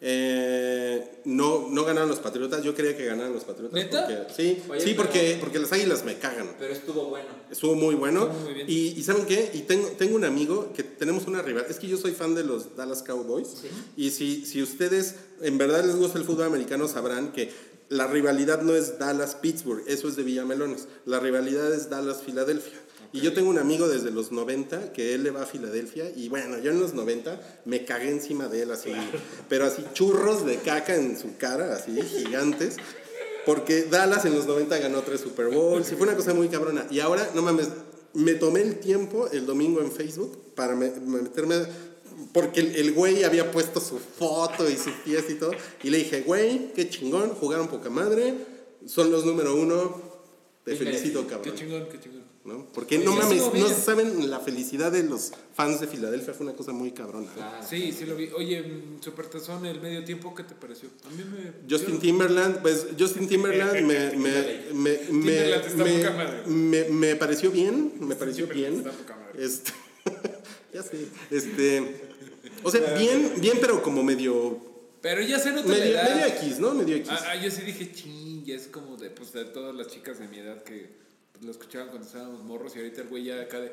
Eh, no, no ganaron los Patriotas. Yo quería que ganaran los Patriotas. ¿Neta? porque- sí, Oye, sí pero- porque, porque las águilas me cagan. Pero estuvo bueno. Estuvo muy bueno. Estuvo muy bien. y, y ¿saben qué? Y tengo, tengo un amigo que tenemos una rival. Es que yo soy fan de los Dallas Cowboys. Y si, si ustedes en verdad les gusta el fútbol americano, sabrán que la rivalidad no es Dallas-Pittsburgh. Eso es de Villamelones. La rivalidad es Dallas-Filadelfia. Y yo tengo un amigo desde los 90 que él le va a Filadelfia. Y bueno, yo en los 90 me cagué encima de él así. pero así churros de caca en su cara, así gigantes. Porque Dallas en los 90 ganó tres Super Bowls y fue una cosa muy cabrona. Y ahora, no mames, me tomé el tiempo el domingo en Facebook para me- me meterme. Porque el, el güey había puesto su foto y su fiesta y todo. Y le dije, güey, qué chingón, jugaron poca madre, son los número uno. Te felicito, merecido. Qué cabrón. chingón, qué chingón. ¿No? Porque Sí, no mames, no saben la felicidad de los fans de Filadelfia, fue una cosa muy cabrona. Claro. Sí, sí lo vi. Oye, Supertazón, el medio tiempo, ¿qué te pareció? A mí me. Justin yo- Timberland, pues Justin Timberland me, me, me, Timberland está me, me, me pareció bien, me pareció Timberland bien. Este, ya sé, este, o sea, bien, bien, pero como medio, Pero ya se nota la medio, edad. medio X, ¿no? Medio X. Ah, ah, yo sí dije, ching, ya es como de, pues, de todas las chicas de mi edad que lo escuchaban cuando estábamos morros y ahorita el güey ya acá de...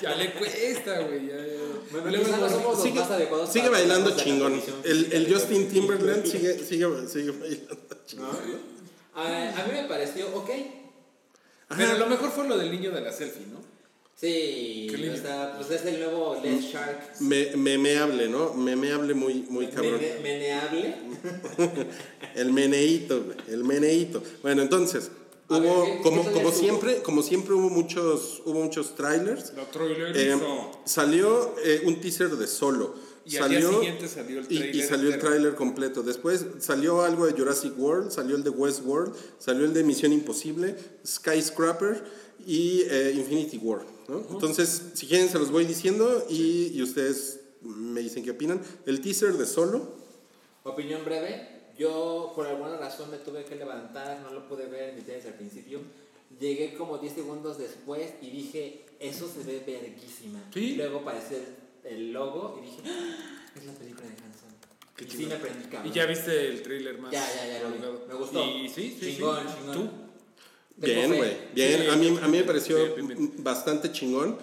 ya le cuesta, güey. Ya, ya. Bueno, no somos los Sigue, más adecuados sigue para bailando chingón. El, el Justin Timberland sigue, sigue, sigue bailando chingón. A, a mí me pareció ok. Pero lo mejor fue lo del niño de la selfie, ¿no? Sí, Qué lindo. o sea, pues es el nuevo Les Shark. Me, memeable, ¿no? Memeable muy, muy cabrón. Mene- meneable. El meneíto, el meneíto. Bueno, entonces, A hubo, ¿qué- qué como, como siempre, como siempre hubo muchos, hubo muchos trailers. La trailer Eh, salió eh, un teaser de solo. Y al día salió, siguiente salió el y- y, tráiler salió el tráiler completo. Después salió algo de Jurassic World, salió el de Westworld, salió el de Misión Imposible, Skyscraper y eh, Infinity War. ¿no? Entonces, si quieren se los voy diciendo y, y ustedes me dicen qué opinan. El teaser de solo. Opinión breve. Yo por alguna razón me tuve que levantar, no lo pude ver ni desde al principio. Llegué como 10 segundos después y dije, eso se ve verguísima. ¿Sí? Luego apareció el, el logo y dije, "Ah, es la película de Hanson. Y sí me prendí. Y ya viste el trailer más. Ya, ya, ya lo vi. Me gustó. Y sí, sí, Chingón, sí. chingón. ¿Tú? Bien, güey. Bien, Sí, a, mí, a mí me pareció bien, bien, bien. bastante chingón.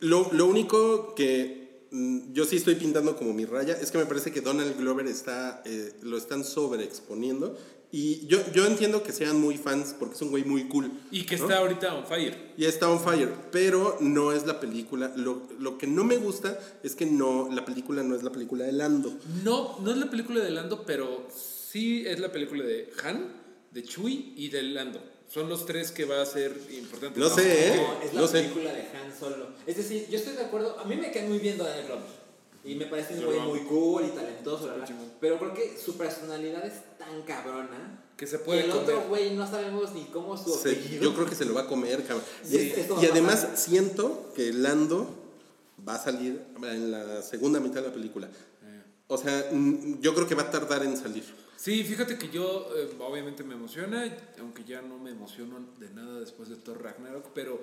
Lo, lo único que mm, yo sí estoy pintando como mi raya. Es que me parece que Donald Glover está, eh, lo están sobreexponiendo. Y yo, yo entiendo que sean muy fans porque es un güey muy cool. Y que ¿no? está ahorita on fire. Y está on fire, pero no es la película. Lo, lo que no me gusta es que no, la película no es la película de Lando. No, no es la película de Lando, pero sí es la película de Han, de Chewie y de Lando. Son los tres que va a ser importante. No sé, ¿eh? No, es la No sé. película de Han Solo. Es decir, yo estoy de acuerdo. A mí me cae muy bien Donald Glover. Y me parece un güey muy cool y talentoso. chingón. Pero creo que su personalidad es tan cabrona. Que se puede y el otro güey no sabemos ni cómo su Se- yo creo que se lo va a comer, cabrón. Sí, y además siento que Lando va a salir en la segunda mitad de la película. O sea, yo creo que va a tardar en salir. Sí, fíjate que yo eh, obviamente me emociona, aunque ya no me emociono de nada después de Thor Ragnarok, pero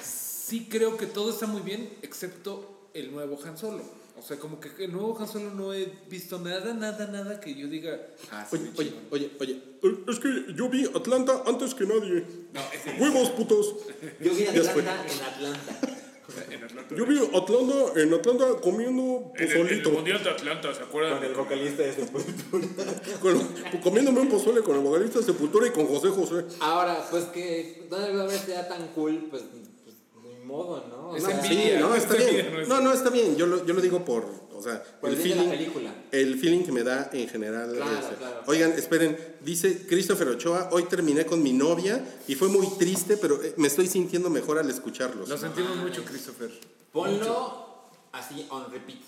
sí creo que todo está muy bien, excepto el nuevo Han Solo. O sea, como que el nuevo Han Solo no he visto nada, nada, nada que yo diga, ah, sí, Oye, oye, chingón". oye, oye. Eh, Es que yo vi Atlanta antes que nadie. No, ese- Huevos, putos. Yo vi. Atlanta en Atlanta. En Atlanta. Yo vi Atlanta en Atlanta comiendo En el, en el pozolito. Mundial de Atlanta, ¿se acuerdan? Con el vocalista de Sepultura. Con- comiéndome un pozole con el vocalista de Sepultura y con José José. Ahora, pues que Donald Glover sea tan cool, pues, pues ni modo, ¿no? Es envidia. Sí, no, es está envidia, bien. no es- No, no, está bien. Yo lo, yo lo digo por, o sea, Por el el bien de la feeling, película. el feeling que me da en general. Claro, ese. claro. Oigan, esperen, dice Christopher Ochoa, hoy terminé con mi novia y fue muy triste, pero eh, me estoy sintiendo mejor al escucharlos. Lo sentimos mucho, Christopher. Ponlo así on repeat.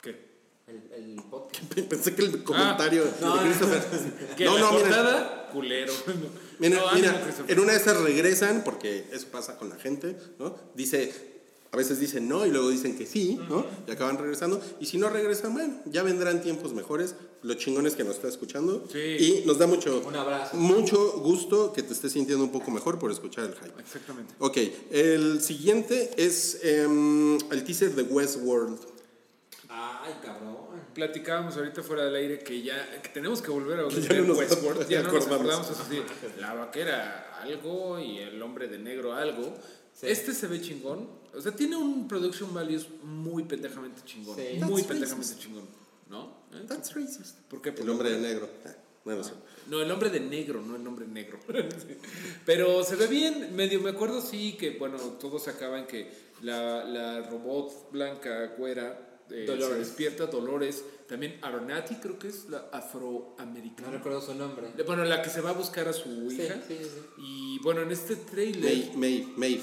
¿Qué? El, el podcast. Pensé que el comentario no, de Christopher. Que no, la no, mira, culero. Mira, No, mira, en una de esas regresan, porque eso pasa con la gente, ¿no? Dice, a veces dicen no y luego dicen que sí, ¿no? Y acaban regresando. Y si no regresan, bueno, ya vendrán tiempos mejores. Lo chingón es que nos está escuchando. Sí. Y nos da mucho, Un abrazo. mucho gusto que te estés sintiendo un poco mejor por escuchar el hype. Exactamente. Ok, el siguiente es em, el teaser de Westworld. Ay, cabrón. Platicábamos ahorita fuera del aire que ya que tenemos que volver a ya no nos Westworld. Ya no nos acordamos. acordamos eso sí. La vaquera algo y el hombre de negro algo. Este se ve chingón. O sea, tiene un production values muy pendejamente chingón. Sí. Muy That's pendejamente racist. chingón. ¿No? ¿Eh? That's racist. ¿Por qué? El hombre de negro. Ah, bueno, sí. No, el hombre de negro, no el hombre negro. Sí. Pero se ve bien, medio me acuerdo sí que, bueno, todo se acaba en que la, la robot blanca, güera, eh, se despierta, Dolores, también Aronati creo que es la No afroamericana. recuerdo su nombre. Bueno, la que se va a buscar a su Sí, hija. sí, sí. Y bueno, en este trailer... Maeve, Maeve, Maeve.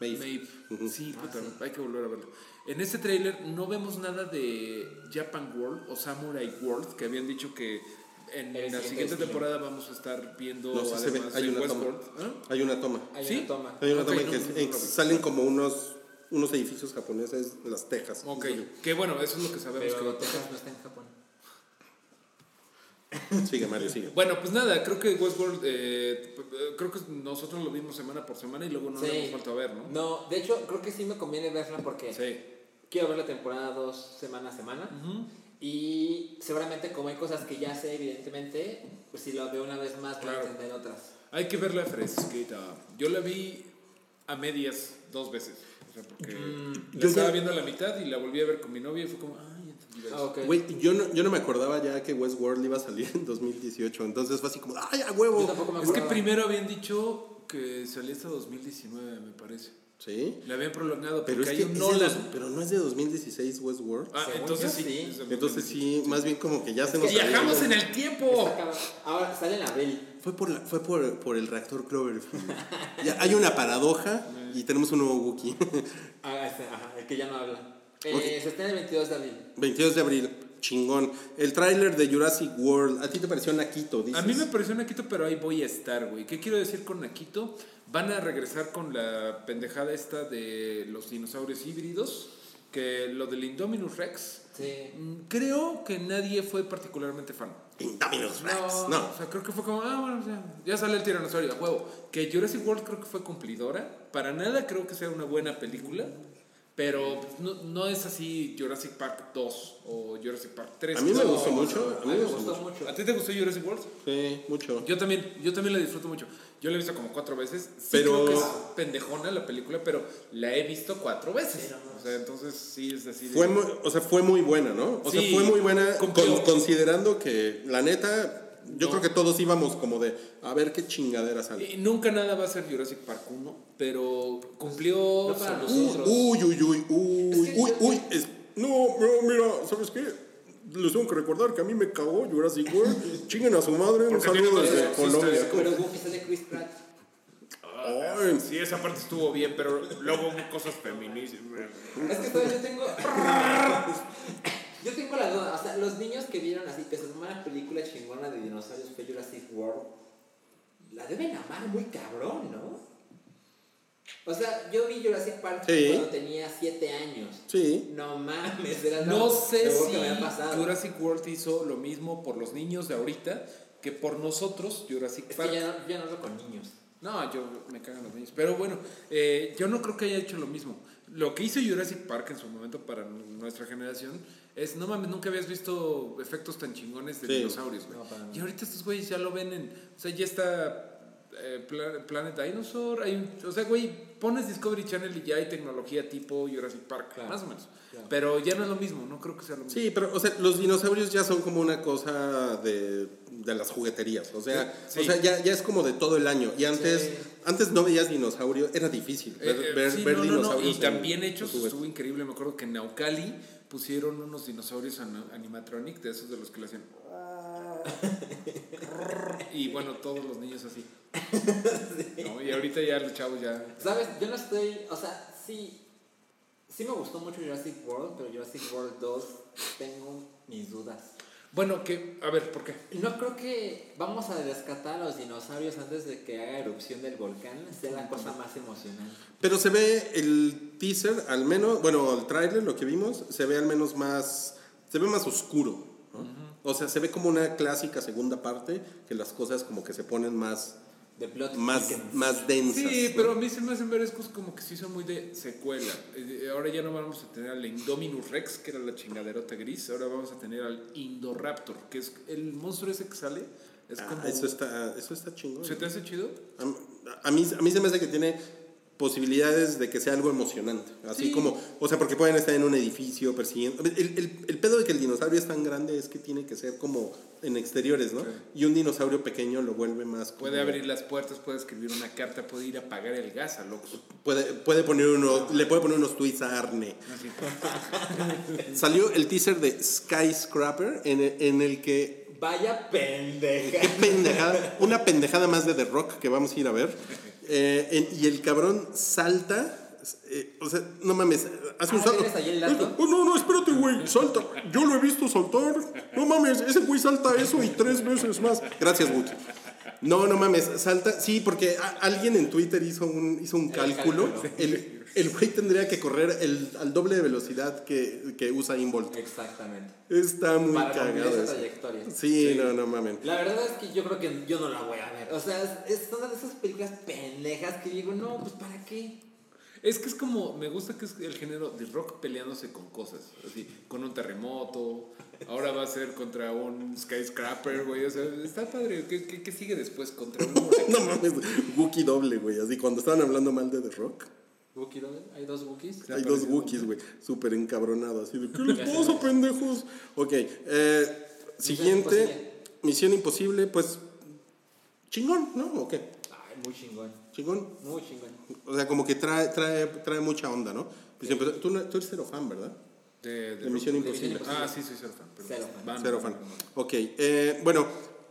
Maeve. Sí, puta, hay que volver a verlo. En este tráiler no vemos nada de Japan World o Samurai World, que habían dicho que en El la siguiente temporada vamos a estar viendo No, sí se ve, además hay de una toma. Westworld. ¿Ah? Hay una toma. Hay ¿Sí? una toma. Hay una toma no, que no, no, no, no. salen como unos, unos edificios japoneses las Tejas. Ok, que bueno, eso es lo que sabemos. Pero que- Texas no está en Japón. Sigue, Mario, sigue. Bueno, pues nada, creo que Westworld, eh, creo que nosotros lo vimos semana por semana y luego no lo Sí. hemos vuelto a ver, ¿no? No, de hecho, creo que sí me conviene verla porque Sí. quiero ver la temporada dos semana a semana. Y seguramente, como hay cosas que ya sé, evidentemente, pues si lo veo una vez más, voy a Claro. entender otras. Hay que verla fresquita. Yo la vi a medias dos veces. O sea, porque la yo estaba ya- viendo a la mitad y la volví a ver con mi novia y fue como, eso. Ah, ok. Güey, yo no, yo no me acordaba ya que Westworld iba a salir en 2018. Entonces fue así como, ¡ay, a huevo! Yo tampoco me Es que primero habían dicho que salía hasta 2019, me parece. Sí. Le habían prolongado Pero, es hay que un es de Nolan. dos- pero no es de 2016 Westworld. Ah, entonces sí. es Entonces 2016. sí, más bien como que ya se nos Viajamos en el tiempo. Ahora sale en abril. Fue por, la- fue por, por el reactor Cloverfield. ya hay una paradoja y tenemos un nuevo Wookiee. Ah, este, ajá, el que ya no habla. Eh, Ok. Se estrena el 22 de abril. 22 de abril, chingón. El tráiler de Jurassic World, ¿a ti te pareció Nakito? Dices? A mí me pareció Nakito, pero ahí voy a estar, güey. ¿Qué quiero decir con Nakito? Van a regresar con la pendejada esta de los dinosaurios híbridos, que lo del Indominus Rex. Sí. mm, Creo que nadie fue particularmente fan. Indominus Rex, No, no. O sea, creo que fue como, ah, bueno, ya, ya sale el tiranosaurio, a huevo. Que Jurassic World creo que fue cumplidora. Para nada creo que sea una buena película. Pero pues, no, no es así Jurassic Park 2 o Jurassic Park 3. A mí me No, gustó mucho. A mí me gustó mucho. ¿A ti te gustó Jurassic World? Sí, mucho. Yo también, yo también la disfruto mucho. Yo la he visto como cuatro veces. Sí Pero- creo que es pendejona la película, pero la he visto cuatro veces. O sea, entonces sí es así. de- Fue muy, o sea, fue muy buena, ¿no? O sea, fue muy buena con- considerando que, la neta, yo No. creo que todos íbamos como de, a ver qué chingadera sale. Y nunca nada va a ser Jurassic Park 1, pero cumplió. No para nosotros. Uy, uy, uy, uy, Es que uy, uy. es- No, no, mira, ¿sabes qué? Les tengo que recordar que a mí me cagó Jurassic World. Chinguen a su madre, un saludo desde más Colombia. Pero Goofy sale Chris Pratt. Ay, Sí, esa parte estuvo bien, pero luego hubo cosas feministas. Es que todavía yo tengo. Yo tengo la duda. O sea, los niños que vieron así, que se tomó una película chingona de dinosaurios fue Jurassic World. La deben amar muy cabrón, ¿no? O sea, yo vi Jurassic Park Sí. cuando tenía 7 años. Sí. No mames, era No sé si que me ha pasado. Jurassic World hizo lo mismo por los niños de ahorita que por nosotros, Jurassic Es Park. que ya no, ya no hablo con niños. No, yo me cagan los niños. Pero bueno, eh, yo no creo que haya hecho lo mismo. Lo que hizo Jurassic Park en su momento para nuestra generación es, no mames, nunca habías visto efectos tan chingones de Sí. dinosaurios, güey. No, y ahorita estos güeyes ya lo ven en, o sea, ya está eh, Pla- Planet Dinosaur, hay un- o sea, güey, pones Discovery Channel y ya hay tecnología tipo Jurassic Park, Claro. más o menos. Claro. Pero ya no es lo mismo, no creo que sea lo mismo. Sí, pero, o sea, los dinosaurios ya son como una cosa de, de las jugueterías. O sea, Sí. o sea ya, ya es como de todo el año. Y antes, Sí. antes no veías dinosaurio, era difícil ver, Eh, eh, ver, sí, ver no, no, no, dinosaurios. Y en- también hechos, estuvo increíble. Me acuerdo que en Naucali pusieron unos dinosaurios an- animatronic, de esos de los que le hacían. Y bueno, todos los niños así. ¿No? Y ahorita ya los chavos ya. ¿Sabes? Yo no estoy. O sea, sí. Sí me gustó mucho Jurassic World, pero Jurassic World 2 tengo mis dudas. Bueno, que, a ver, ¿por qué? No creo que vamos a rescatar a los dinosaurios antes de que haga erupción del volcán. Sea la cosa más emocionante. Pero se ve el teaser, al menos, bueno, el tráiler, lo que vimos, se ve al menos más, se ve más oscuro. ¿no? O sea, se ve como una clásica segunda parte, que las cosas como que se ponen más, De plot más, más densas. Sí, ¿no? pero a mí se me hacen cosas como que sí son muy de secuela. Eh, Ahora ya no vamos a tener al Indominus Rex, que era la chingaderota gris. Ahora vamos a tener al Indoraptor, que es el monstruo ese que sale. Es Ah, como. eso está, eso está chingón. ¿Se te hace chido? A, a mí, a mí se me hace que tiene posibilidades de que sea algo emocionante. Así Sí. como, o sea, porque pueden estar en un edificio persiguiendo. El, el, el pedo de que el dinosaurio es tan grande es que tiene que ser como en exteriores, ¿no? Sí. Y un dinosaurio pequeño lo vuelve más. como- Puede abrir las puertas, puede escribir una carta, puede ir a pagar el gas a loco. Puede, puede poner uno, le puede poner unos tweets a Arne. Así. Salió el teaser de Skyscraper en el, en el que. Vaya pendeja. Qué pendejada. Una pendejada más de The Rock que vamos a ir a ver. Eh, en- y el cabrón salta. eh, o sea, no mames. Hace un Ah, salto. Oh, no, no, espérate, güey. Salta. Yo lo he visto saltar. No mames, ese güey salta eso y tres veces más. Gracias, Wookie. No, no mames, salta. Sí, porque a- alguien en Twitter hizo un, hizo un cálculo. cálculo. El, el güey tendría que correr el, al doble de velocidad que, que usa Inbolt. Exactamente. Está muy Para cagado esa eso. trayectoria. Sí, no, no mames. La verdad es que yo creo que yo no la voy a ver. O sea, es es una de esas películas pendejas que digo, no, pues ¿para qué? Es que es como, me gusta que es el género de rock peleándose con cosas, así, con un terremoto, ahora va a ser contra un skyscraper, güey, o sea, está padre, ¿qué, qué, qué sigue después? Contra un No mames, Wookie doble, güey. Así cuando estaban hablando mal de The Rock, ¿Hay dos Wookiees? hay dos Wookiees, güey, súper encabronados. Así de, ¿qué les pasa, pendejos? Ok, eh, siguiente, Imposible. Misión Imposible, pues, chingón, ¿no? ¿O qué? Ay, muy chingón. Chingón. Muy chingón. O sea, como que trae, trae, trae mucha onda, ¿no? Pues tú, eres cero fan, ¿verdad? de, De Misión. Imposible. Ah, sí, soy cero fan. Cero fan. Van, Cero fan. Ok, eh, bueno,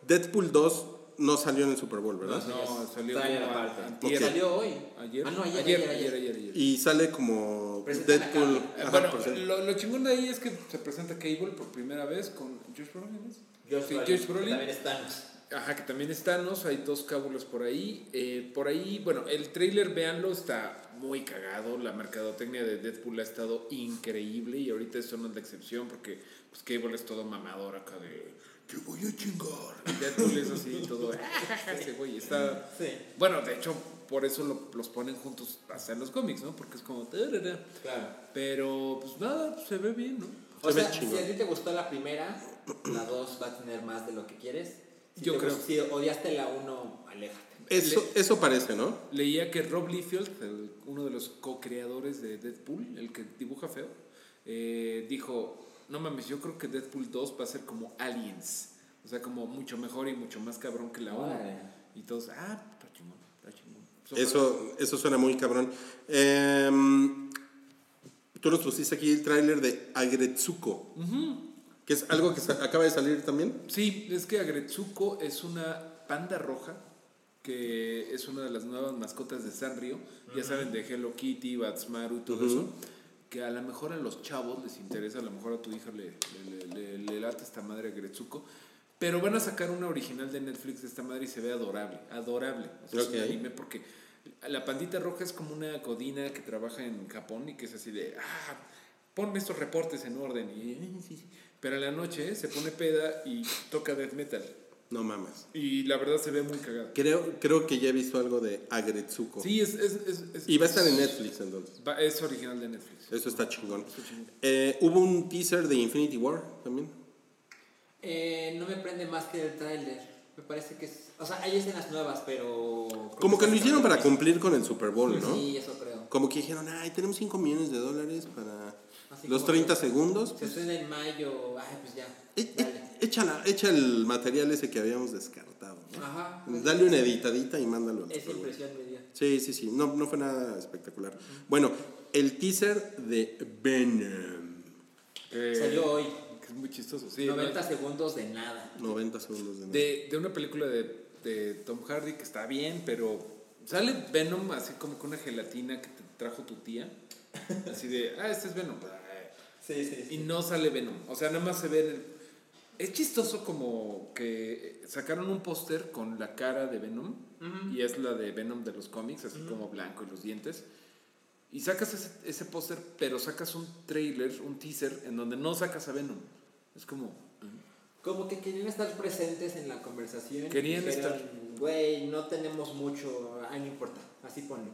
Deadpool 2 no salió en el Super Bowl, ¿verdad? No, salió como. Salió hoy. Ayer, Ah, no, ayer, ayer, ayer, ayer, ayer. ayer, ayer. Y sale como Deadpool. Bueno, lo, lo chingón de ahí es que se presenta Cable por primera vez con Josh Brolin. ¿es? Josh Sí, Brolin, Josh que Brolin. También estamos. Ajá, que también es Thanos, hay dos cábulos por ahí. Eh, por ahí, bueno, el trailer, véanlo, está muy cagado. La mercadotecnia de Deadpool ha estado increíble y ahorita esto no es la excepción porque pues, Cable es todo mamador acá de que voy a chingar. Y Deadpool es así, todo. Ese güey está. Sí. Bueno, de hecho, por eso lo- los ponen juntos hasta en los cómics, ¿no? Porque es como... tarara. Claro. Pero, pues nada, se ve bien, ¿no? O Se ve sea, si a ti te gustó la primera, la 2 va a tener más de lo que quieres. Si Yo te creo. gust- Si odiaste la 1, aléjate. Eso, eso parece, ¿no? Leía que Rob Liefeld, el- uno de los co-creadores de Deadpool, el que dibuja feo, eh, dijo, no mames, yo creo que Deadpool 2 va a ser como Aliens. O sea, como mucho mejor y mucho más cabrón que la 1. Órale. Y todos, ah, está chingón, está chingón. Eso, eso suena muy cabrón. Em, tú nos pusiste aquí el tráiler de Agretsuko, que es algo que acaba de salir también. Sí, es que Agretsuko es una panda roja que es una de las nuevas mascotas de Sanrio. Ya saben, de Hello Kitty, Batsmaru y todo eso. Que a lo mejor a los chavos les interesa, a lo mejor a tu hija le, le, le- le- late esta madre Agretsuko. Pero van a sacar una original de Netflix de esta madre y se ve adorable, adorable. O sea, es un Ok. anime porque la pandita roja es como una codina que trabaja en Japón y que es así de, ah, ponme estos reportes en orden. Y. Pero en la noche se pone peda y toca death metal. No mames. Y la verdad se ve muy cagado. Creo, creo que ya he visto algo de Agretsuko. Sí, es, es, es, es- Y va a estar en Netflix entonces. va- es original de Netflix. Eso está chingón. Eh, Hubo un teaser de Infinity War también. Eh, no me prende más que el tráiler. Me parece que es... O sea, hay escenas nuevas, pero... Como que lo hicieron para cumplir con el Super Bowl, ¿no? Sí, eso creo. Como que dijeron, ay, tenemos 5 millones de dólares para Así los como 30 que- segundos. Se estrena en mayo, ay, pues ya. E- e- Dale. echa, la- echa el material ese que habíamos descartado. ¿no? Ajá. Dale una editadita y mándalo. al Es Super Bowl. impresión media. Sí, sí, sí. No, no fue nada espectacular. Bueno, el teaser de Venom. Que- Salió hoy. Que es muy chistoso, sí. 90 segundos de nada. 90 segundos de nada. De, de una película de, de Tom Hardy que está bien, pero sale Venom así como con una gelatina que te trajo tu tía. Así de, ah, este es Venom. Sí, sí. Y no sale Venom. O sea, nada más se ve. el- Es chistoso como que sacaron un póster con la cara de Venom. Y es la de Venom de los cómics, así como blanco y los dientes. Y sacas ese, ese póster, pero sacas un trailer, un teaser, en donde no sacas a Venom. Es como. Como que querían estar presentes en la conversación. Querían Dijeron, estar. Güey, no tenemos mucho. Ay, no importa. Así ponlo.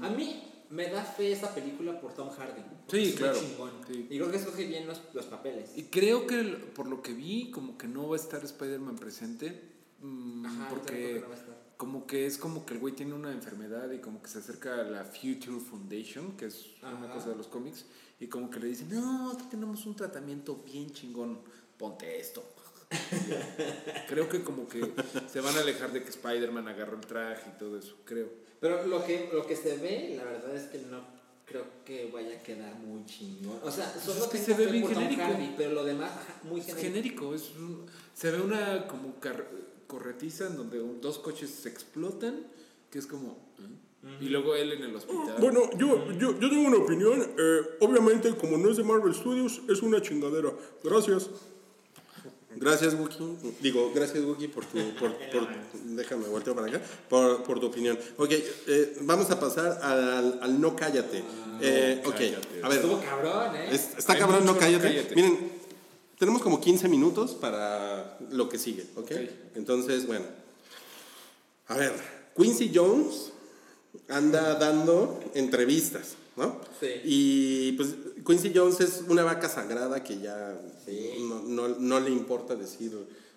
A mí me da fe esa película por Tom Hardy. Sí, claro. Sí. Y creo que escoge bien los, los papeles. Y creo que por lo que vi, como que no va a estar Spider-Man presente. mm, Ajá, porque que no va a estar. como que es como que el güey tiene una enfermedad y como que se acerca a la Future Foundation, que es una cosa de los cómics, y como que le dicen, no, aquí tenemos un tratamiento bien chingón, ponte esto. creo que como que se van a alejar de que Spider-Man agarró el traje y todo eso, creo. Pero lo que, lo que se ve, la verdad es que no creo que vaya a quedar muy chingón. O sea, solo es que tengo se ve bien genérico. Hardy, pero lo demás, muy Es genérico. genérico, es un- se ve una como car- corretiza en donde un- dos coches se explotan, que es como... ¿eh? Y luego él en el hospital. Bueno, yo, yo, yo tengo una opinión. eh, obviamente, como no es de Marvel Studios, es una chingadera. Gracias. Gracias, Wookie. Digo, gracias, Wookie, por tu. Por, por- déjame volteo para acá. Por, por tu opinión. Ok, eh, vamos a pasar al, al no cállate. Eh, ok, cállate. a ver. Estuvo cabrón, ¿eh? es- está Hay cabrón, no no cállate. Miren, tenemos como 15 minutos para lo que sigue, ¿ok? Entonces, bueno. A ver, Quincy Jones anda dando entrevistas, ¿no? Sí. Y pues Quincy Jones es una vaca sagrada que ya Sí. no, no- no le importa decir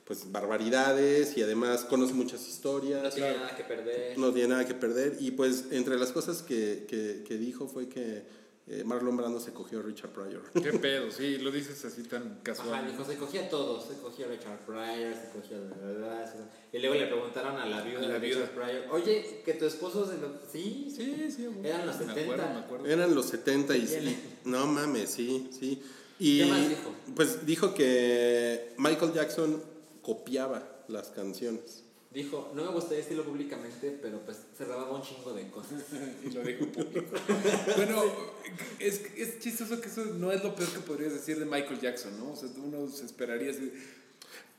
pues barbaridades y además conoce muchas No historias, tiene nada que perder. no tiene nada que perder y pues entre las cosas que, que- que dijo fue que eh, Marlon Brando se cogió a Richard Pryor. Qué pedo, sí, lo dices así tan casual. Ajá, dijo, se cogía a todos, se cogía a Richard Pryor, se cogía a... Y luego le preguntaron a la viuda A la de viuda. Richard Pryor, oye, que tu esposo se lo... Sí, sí. Sí. Eran los me 70. acuerdo, me acuerdo. Eran los 70 y sí. No mames, sí, sí. Y ¿Qué más dijo? pues dijo que Michael Jackson copiaba las canciones. Dijo, no me gustaría decirlo públicamente, pero pues se robaba un chingo de cosas. Y lo dijo público. bueno, es, es chistoso que eso no es lo peor que podrías decir de Michael Jackson, ¿no? O sea, uno se esperaría así.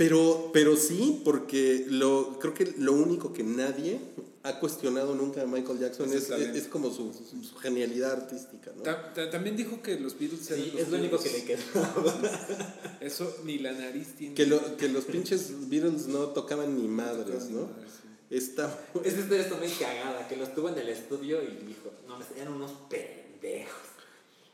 Pero, pero sí, porque lo, creo que lo único que nadie ha cuestionado nunca de Michael Jackson Es es, como su, su- su genialidad artística, ¿no? Ta- ta- también dijo que los Beatles eran Sí, los es lo único que le quedó. Eso ni la nariz tiene. Que, lo- que los pinches Beatles no tocaban ni madres, Tocaban ni ¿no? madres, sí. Está... Esa historia está muy cagada, que los tuvo en el estudio y dijo, no, me eran unos pendejos.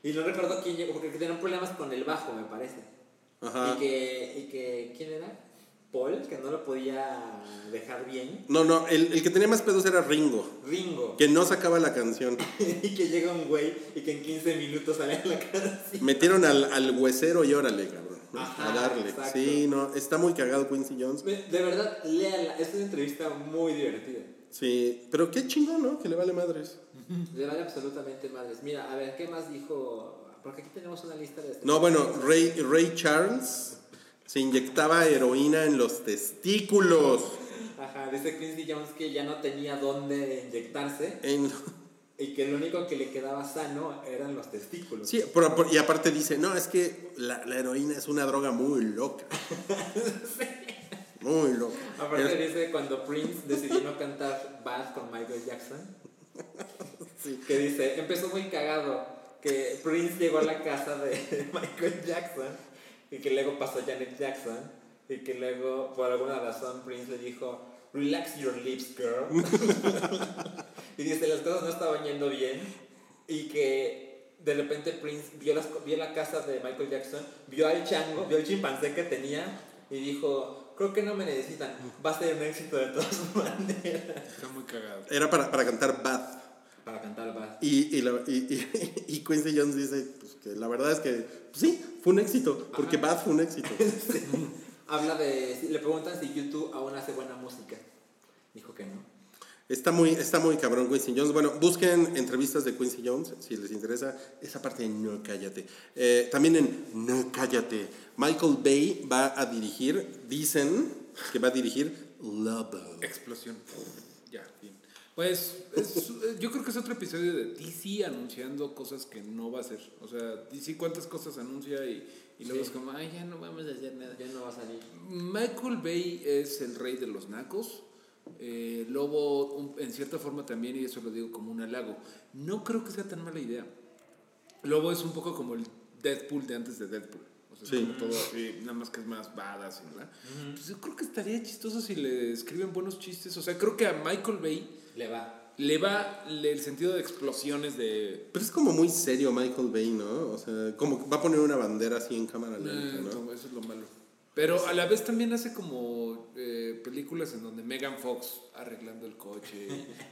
Y no recuerdo quién llegó, porque tenían problemas con el bajo, me parece. Ajá. Y que, y que, ¿quién era? Paul, que no lo podía dejar bien. No, no, el, el que tenía más pedos era Ringo, Ringo. que no sacaba la canción. y que llega un güey y que en 15 minutos sale la canción. Metieron al, al huesero y órale, cabrón. Ajá, a darle. exacto. Sí, no, está muy cagado Quincy Jones. De de verdad, léala. Es una entrevista muy divertida. Sí, pero qué chingón, ¿no? Que le vale madres. Le vale absolutamente madres. Mira, a ver, ¿qué más dijo? Porque aquí tenemos una lista de... No, bueno, Ray, Ray Charles se inyectaba heroína en los testículos. Ajá, dice Quincy Jones que ya no tenía dónde inyectarse En- y que lo único que le quedaba sano eran los testículos. Sí, por- y aparte dice, no, es que la, la heroína es una droga muy loca. Muy loca. Aparte dice cuando Prince decidió no cantar Bad con Michael Jackson, Sí. que dice, empezó muy cagado, que Prince llegó a la casa de Michael Jackson y que luego pasó Janet Jackson y que luego por alguna razón Prince le dijo, relax your lips girl. y dice, las cosas no estaban yendo bien y que de repente Prince vio, las, vio la casa de Michael Jackson, vio al chango, vio el chimpancé que tenía y dijo, creo que no me necesitan, va a ser un éxito de todas maneras. Está muy cagado. Era para, para cantar Bad. Para cantar Bad. Y, y, la- y, y- Quincy Jones dice pues, que la verdad es que pues, sí, fue un éxito, porque Bad fue un éxito. Habla de, le preguntan si YouTube aún hace buena música. Dijo que no. Está muy, está muy cabrón Quincy Jones. Bueno, busquen entrevistas de Quincy Jones si les interesa esa parte de No Cállate. Eh, también en No Cállate, Michael Bay va a dirigir, dicen que va a dirigir Lobo. Explosión. Pues es- yo creo que es otro episodio de DC anunciando cosas que no va a hacer. O sea, DC cuántas cosas anuncia y, y luego Sí. es como, ay, ya no vamos a hacer nada. Ya no va a salir. Michael Bay es el rey de los nacos. Eh, Lobo, un- en cierta forma también, y eso lo digo como un halago. No creo que sea tan mala idea. Lobo es un poco como el Deadpool de antes de Deadpool. O sea, es Sí. como todo así, nada más que es más badass, ¿verdad? Pues yo creo que estaría chistoso si le escriben buenos chistes. O sea, creo que a Michael Bay Le va. le va el sentido de explosiones de... Pero es como muy serio Michael Bay, ¿no? O sea, como que va a poner una bandera así en cámara Eh, lenta, ¿no? no, eso es lo malo. Pero a la vez también hace como eh, películas en donde Megan Fox arreglando el coche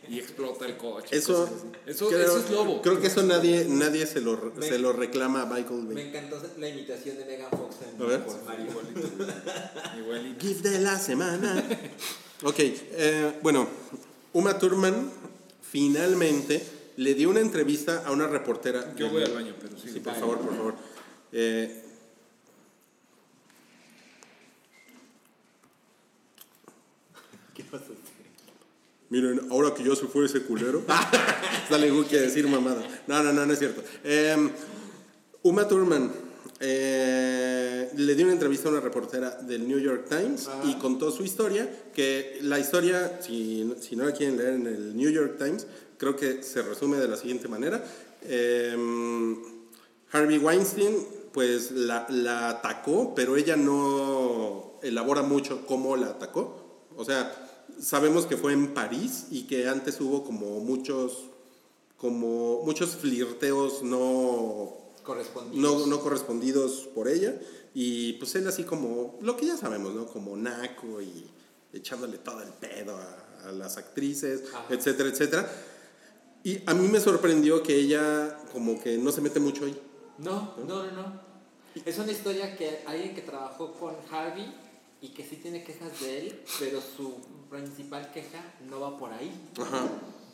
y, y explota el coche. Eso, eso, creo, eso es lobo. Creo que eso nadie, nadie se, lo, Me- se lo reclama a Michael Me Bay. encantó la imitación de Megan Fox en A ver. por Mario. Gift de la semana. ok, eh, bueno, Uma Thurman finalmente le dio una entrevista a una reportera. Yo voy al baño, pero sí. Sí, por favor, por favor. Eh, ¿Qué pasó? Miren, ahora que yo se fue ese culero. Sale Guki a decir mamada. No, no, no, no es cierto. Eh, Uma Thurman eh, le dio una entrevista a una reportera del New York Times y contó su historia. Que la historia, si, si no la quieren leer en el New York Times, creo que se resume de la siguiente manera. Eh, Harvey Weinstein, pues la, la atacó, pero ella no elabora mucho cómo la atacó. O sea, sabemos que fue en París y que antes hubo como muchos, como muchos flirteos no, Correspondidos. no, no correspondidos por ella. Y pues él así como, lo que ya sabemos, ¿no? Como naco y echándole todo el pedo a, a las actrices, Ajá. etcétera, etcétera. Y a mí me sorprendió que ella como que no se mete mucho ahí. No, no, no, no. Es una historia que alguien que trabajó con Harvey y que sí tiene quejas de él, pero su principal queja no va por ahí. Ajá.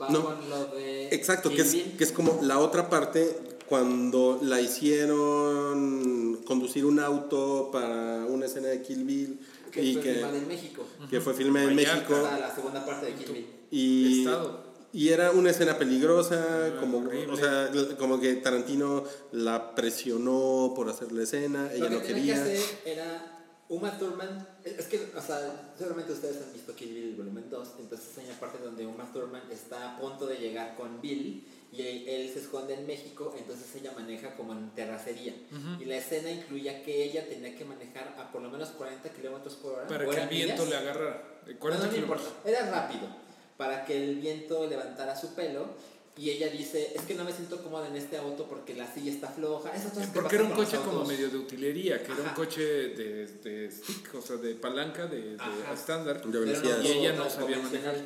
Va No. con lo de. Exacto, que es, que es como la otra parte cuando la hicieron conducir un auto para una escena de Kill Bill que y fue que, filmada en México. que fue filmada en. México la segunda parte de Kill Bill. y, Estado. y era una escena peligrosa, Ah, como, horrible. o sea, como que Tarantino la presionó por hacer la escena, ella Lo no que quería. que hacer era Uma Thurman. Es que, o sea, seguramente ustedes han visto Kill Bill volumen 2. Entonces hay una parte donde Uma Thurman está a punto de llegar con Bill y él, él se esconde en México, entonces ella maneja como en terracería. Y la escena incluía que ella tenía que manejar a por lo menos 40 kilómetros por hora. Para que el viento millas. le agarrara. Eh, No, 40 no me kilómetros. importa, era rápido, para que el viento levantara su pelo. Y ella dice, es que no me siento cómoda en este auto porque la silla está floja. Cosas que Porque era un coche como medio de utilería, que era un coche de, de stick, o sea, de palanca, de, estándar. Y ella no sabía manejar.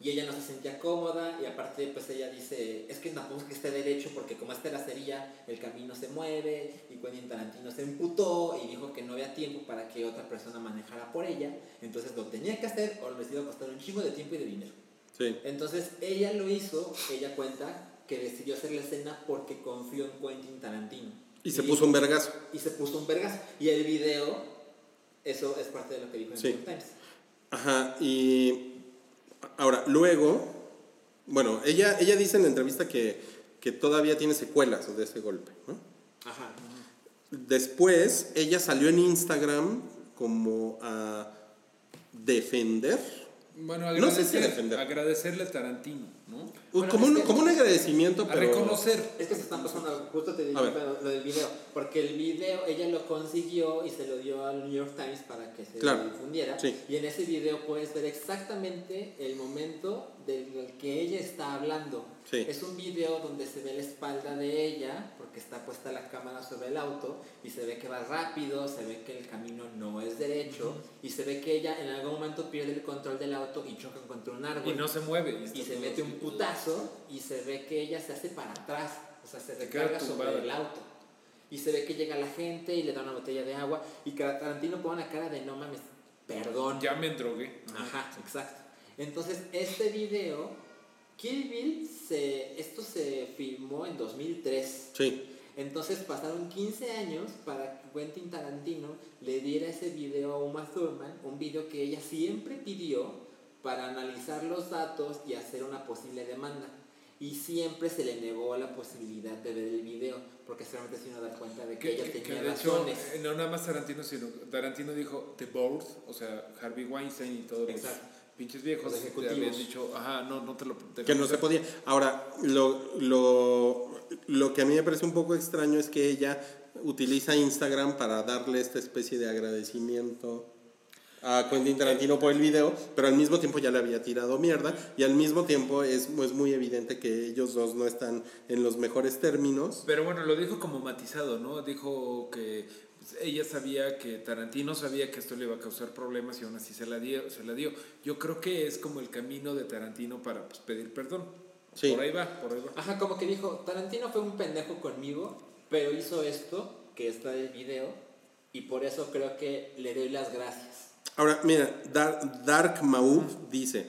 Y ella no se sentía cómoda y aparte pues ella dice, es que tampoco es que esté derecho porque como es terracería el camino se mueve y Quentin Tarantino se emputó y dijo que no había tiempo para que otra persona manejara por ella, entonces lo tenía que hacer o les iba a costar un chingo de tiempo y de dinero. Sí. Entonces ella lo hizo, ella cuenta que decidió hacer la escena porque confió en Quentin Tarantino. Y se dijo- puso un vergazo. y se puso un vergas. Y el video, eso es parte de lo que dijo en Sí. Times. Ajá, y ahora, luego, bueno, ella, ella dice en la entrevista que, que todavía tiene secuelas de ese golpe, ¿no? Ajá. Después, ella salió en Instagram como a defender, Bueno, No sé si defender. agradecerle a Tarantino, ¿no? Bueno, como, un, que- como un agradecimiento, A pero... reconocer. Es que se están pasando, justo te A pero lo del video, porque el video ella lo consiguió y se lo dio al New York Times para que se Claro. difundiera. Sí. Y en ese video puedes ver exactamente el momento del que ella está hablando. Sí. Es un video donde se ve la espalda de ella, porque está puesta la cámara sobre el auto, y se ve que va rápido, se ve que el camino no es derecho, y se ve que ella en algún momento pierde el control del auto y choca contra un árbol Y no se mueve. y y se mete un putazo y se ve que ella se hace para atrás, o sea, se Se recarga sobre tumbada. el auto. Y se ve que llega la gente y le da una botella de agua y Tarantino pone una cara de no mames, perdón. Ya me drogué. Ajá, exacto. Entonces, este video, Kill Bill, se, esto se filmó en 2003. Sí, Entonces pasaron 15 años para que Quentin Tarantino le diera ese video a Uma Thurman, un video que ella siempre pidió para analizar los datos y hacer una posible demanda. Y siempre se le negó la posibilidad de ver el video, porque solamente se iba a dar cuenta de que, Que, ella que- tenía razones. eh, no nada más Tarantino, sino Tarantino dijo The Board, o sea, Harvey Weinstein y todos Exacto. Pinches viejos te habían dicho, ajá, no, no te lo te que no se podía. Ahora, lo, lo, lo que a mí me parece un poco extraño es que ella utiliza Instagram para darle esta especie de agradecimiento a Quentin Tarantino por el video, pero al mismo tiempo ya le había tirado mierda y al mismo tiempo es, es muy evidente que ellos dos no están en los mejores términos. Pero bueno, lo dijo como matizado, ¿no? Dijo que pues, ella sabía que Tarantino sabía que esto le iba a causar problemas y aún así se la dio. Se la dio. Yo creo que es como el camino de Tarantino para pues, pedir perdón. Sí. Por ahí va, por ahí va. Ajá, como que dijo, Tarantino fue un pendejo conmigo, pero hizo esto, que está del video, y por eso creo que le doy las gracias. Ahora, mira, Dar- Dark Maub dice,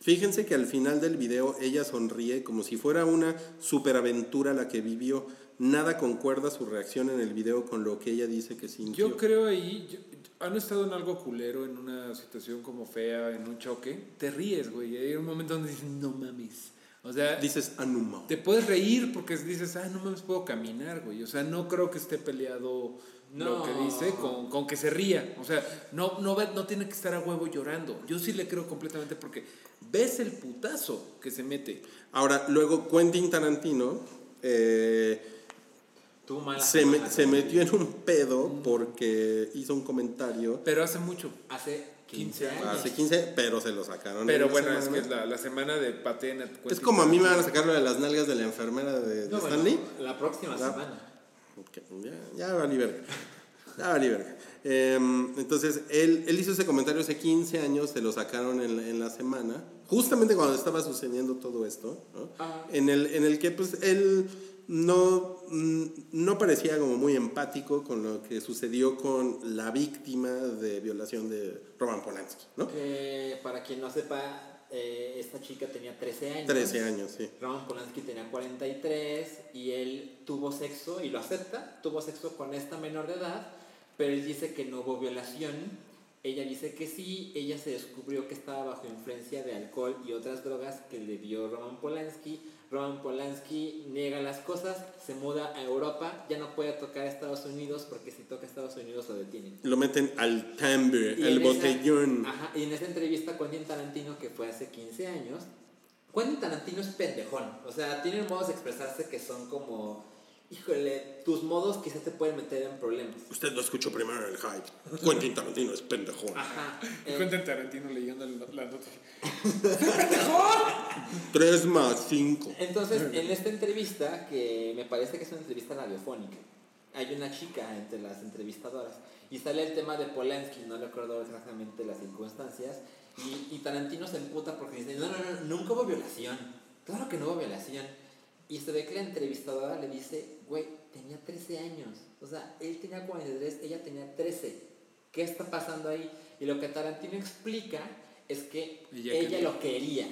fíjense que al final del video ella sonríe como si fuera una superaventura la que vivió. Nada concuerda su reacción en el video con lo que ella dice que sintió. Yo creo ahí, yo- han estado en algo culero, en una situación como fea, en un choque, te ríes, güey. Hay un momento donde dices, no mames. O sea, Dices Anuma. te puedes reír porque dices, ah, no mames, puedo caminar, güey. O sea, no creo que esté peleado lo No. que dice con, con que se ría. O sea, no, no, no tiene que estar a huevo llorando. Yo sí le creo completamente porque ves el putazo que se mete. Ahora, luego Quentin Tarantino eh, Se, metió en un pedo porque hizo un comentario Pero hace mucho. Hace 15 15 años. hace 15, pero se lo sacaron. Pero bueno, es que es la, la semana de Patena. Es como a mí me van a sacar lo de las nalgas de la enfermera de, de No, bueno, Stanley. la próxima semana. Ok, ya, ya valí verga. Ya valí verga. Em, entonces, él, él hizo ese comentario hace 15 años, se lo sacaron en, la- en la semana, justamente cuando estaba sucediendo todo esto, ¿no? Ah. en, el, en el que pues él no, mm, no parecía como muy empático con lo que sucedió con la víctima de violación de Roman Polanski, ¿no? Que para quien no sepa, eh, esta chica tenía 13 años. 13 años, sí. Roman Polanski tenía 43 y él tuvo sexo, y lo acepta, tuvo sexo con esta menor de edad, pero él dice que no hubo violación. Ella dice que sí, ella se descubrió que estaba bajo influencia de alcohol y otras drogas que le dio Roman Polanski. Roman Polanski niega las cosas, se muda a Europa, ya no puede tocar a Estados Unidos porque si toca a Estados Unidos lo detienen. Lo meten al tambre, al esa- botellón. ajá, y en esa entrevista Quentin Tarantino, que fue hace 15 años, Quentin Tarantino es pendejón. O sea, tiene modos de expresarse que son como. Híjole, tus modos quizás te pueden meter en problemas. Usted lo escuchó primero en el hype. Quentin Tarantino es pendejón. Ajá. Eh, Quentin Tarantino leyendo la, la nota. 3 más 5. Entonces, en esta entrevista, que me parece que es una entrevista radiofónica, hay una chica entre las entrevistadoras y sale el tema de Polanski, no recuerdo exactamente las circunstancias, y, y Tarantino se emputa porque dice, no, no, no, nunca hubo violación, claro que no hubo violación. Y se ve que la entrevistadora le dice, güey, tenía 13 años, o sea, él tenía 43, ella tenía 13, ¿qué está pasando ahí? Y lo que Tarantino explica es que Ella ella, quería. lo quería.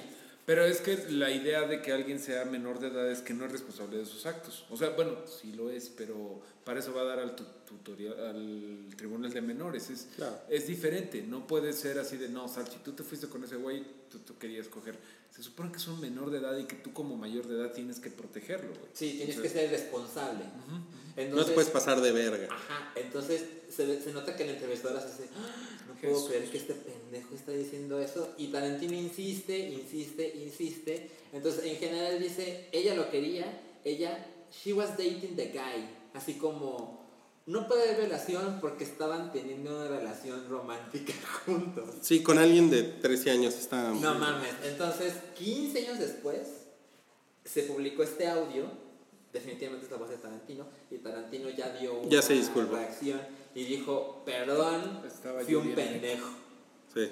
Pero es que la idea de que alguien sea menor de edad es que no es responsable de sus actos. O sea, bueno, sí lo es, pero para eso va a dar al tu- tutorial, al tribunal de menores. Es, Claro. es diferente. No puede ser así de, no, Salchi, tú te fuiste con ese güey, tú, tú querías coger. Se supone que es un menor de edad y que tú como mayor de edad tienes que protegerlo, güey. Sí, tienes que ser responsable. No Entonces, te puedes pasar de verga. Ajá, entonces se, nota que la entrevistadora se hace, "Ah, no puedo Jesús. creer que este pendejo está diciendo eso. Y Tarantino insiste, insiste, insiste. Entonces, en general dice, ella lo quería, ella, she was dating the guy. Así como, no puede haber violación porque estaban teniendo una relación romántica juntos. Sí, con alguien de 13 años está... No mames. Entonces, 15 años después, se publicó este audio. Definitivamente es la voz de Tarantino. Y Tarantino ya dio una Ya se disculpó. reacción y dijo: Perdón, Estaba fui un pendejo. Sí.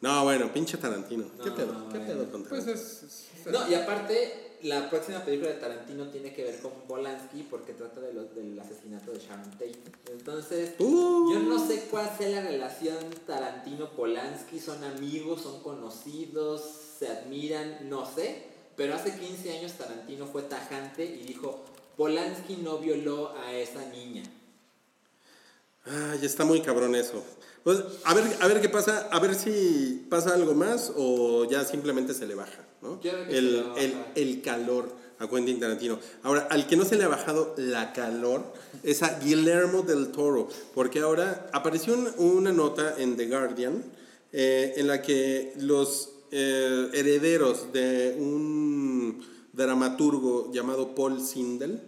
No, bueno, pinche Tarantino. ¿Qué No, pedo? ¿Qué bueno. pedo con Pues Tarantino? es... es- No, y aparte, la próxima película de Tarantino tiene que ver con Polanski porque trata de los, del asesinato de Sharon Tate. Entonces, Uh. yo no sé cuál sea la relación Tarantino-Polanski. ¿Son amigos? ¿Son conocidos? ¿Se admiran? No sé. Pero hace 15 años Tarantino fue tajante y dijo: Polanski no violó a esa niña. Ay, está muy cabrón eso. Pues, a ver, a ver qué pasa, a ver si pasa algo más o ya simplemente se le baja, El, el- el calor a Quentin Tarantino. Ahora, al que no se le ha bajado la calor es a Guillermo del Toro, porque ahora apareció un- una nota en The Guardian eh, en la que los eh, herederos de un dramaturgo llamado Paul Sindel,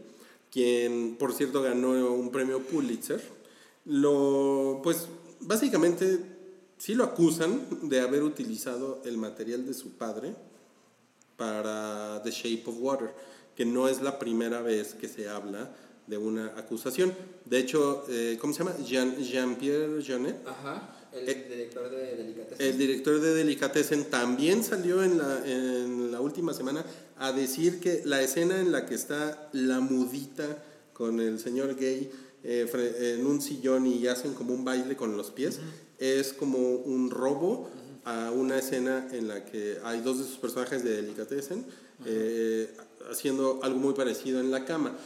quien por cierto ganó un premio Pulitzer, lo pues básicamente sí lo acusan de haber utilizado el material de su padre para The Shape of Water, que no es la primera vez que se habla de una acusación. De hecho, eh, ¿cómo se llama? Jean- Jean-Pierre Jeunet, Ajá. El Eh, director de Delicatessen. el director de Delicatessen también salió en la, en la última semana a decir que la escena en la que está la mudita con el señor gay eh, en un sillón y hacen como un baile con los pies es como un robo a una escena en la que hay dos de sus personajes de Delicatessen eh, haciendo algo muy parecido en la cama,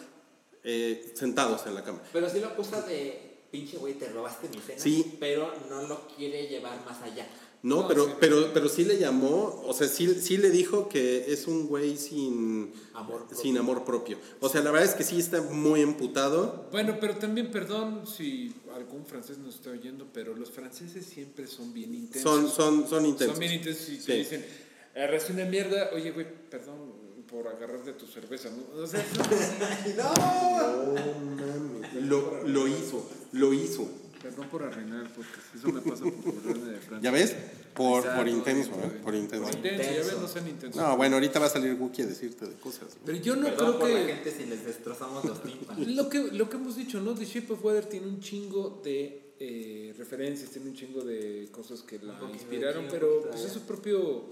eh, sentados en la cama. Pero sí lo acusa de pinche güey, te robaste mi cena. Sí. Pero no lo quiere llevar más allá. No, No, pero, sí. pero, pero sí le llamó, o sea, sí, sí le dijo que es un güey sin Amor propio. sin amor propio. O sea, la verdad es que sí está muy emputado. Bueno, pero también, perdón si algún francés nos está oyendo, pero los franceses siempre son bien intensos. Son, son, son intensos. Son bien intensos y Sí. te dicen, eres una mierda, oye, güey, perdón por agarrarte tu cerveza, ¿no? O sea, No mames. Lo, lo hizo, lo hizo. Perdón por arruinar podcast, eso me pasa por burlarme de Francia. ¿Ya ves? Por, Exacto, por intenso. ¿eh? Por intenso. Por intenso, ya ves, no sean intensos. No, bueno, ahorita va a salir Wookie a decirte de cosas. Pero yo no Perdón creo por la que... gente si les destrozamos los tímpanos. Lo que, lo que hemos dicho, ¿no? The Shape of Water tiene un chingo de eh, referencias, tiene un chingo de cosas que la poquito, inspiraron, pero pues es su propio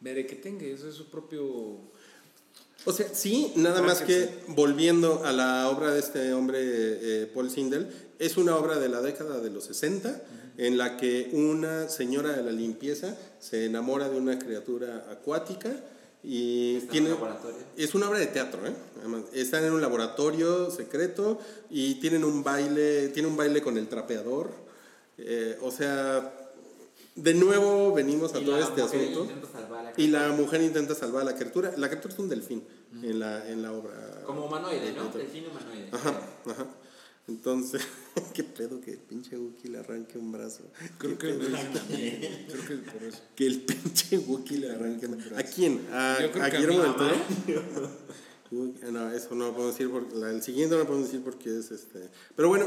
merequetengue, eso es su propio... O sea, sí, nada más que volviendo a la obra de este hombre, eh, Paul Sindel, es una obra de la década de los 60 en la que una señora de la limpieza se enamora de una criatura acuática y Está en tiene... un laboratorio. Es una obra de teatro, ¿eh? Además, están en un laboratorio secreto y tienen un baile, tiene un baile con el trapeador. Eh, o sea, de nuevo venimos a Y todo este asunto. la Y la mujer intenta salvar a la criatura. La criatura es un delfín en, la, en la obra. Como humanoide, ¿no? Delfín humanoide. Ajá, ajá. Entonces, qué pedo que el pinche Wookiee le arranque un brazo. Creo que a mí. Creo que por eso. Que el pinche Wookiee le arranque un brazo. ¿A quién? ¿A, Yo creo a que a Guillermo del Toro? No, eso no lo puedo decir. Porque, la- el siguiente no lo puedo decir porque es este. Pero bueno,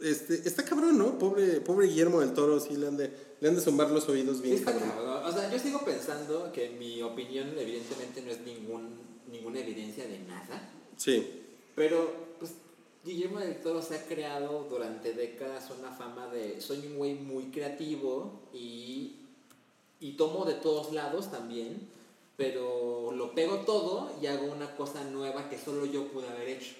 este, está cabrón, ¿no? Pobre, pobre Guillermo del Toro, sí le han de, le han de zumbar los oídos bien cabrón. O sea, yo sigo pensando que mi opinión evidentemente no es ningún, ninguna evidencia de nada. Sí, Pero, pues, Guillermo del Toro se ha creado durante décadas una fama de soy un güey muy creativo y, y tomo de todos lados también, pero lo pego todo y hago una cosa nueva que solo yo pude haber hecho.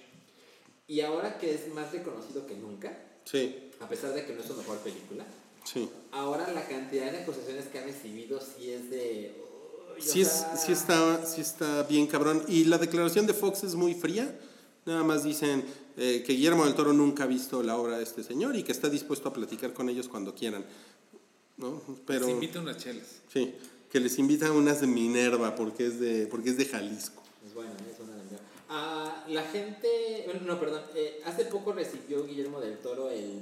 Y ahora que es más reconocido que nunca, sí, a pesar de que no es su mejor película, sí. ahora la cantidad de acusaciones que ha recibido sí es de... Sí, es, sea, sí, está, sí está bien cabrón. Y la declaración de Fox es muy fría. Nada más dicen eh, que Guillermo del Toro nunca ha visto la obra de este señor y que está dispuesto a platicar con ellos cuando quieran. ¿no? Pero, Se invita unas chelas. sí, que les invita unas de Minerva porque es de, porque es de Jalisco. Es buena, es una de Ah, la gente, bueno, no, perdón, eh, hace poco recibió Guillermo del Toro el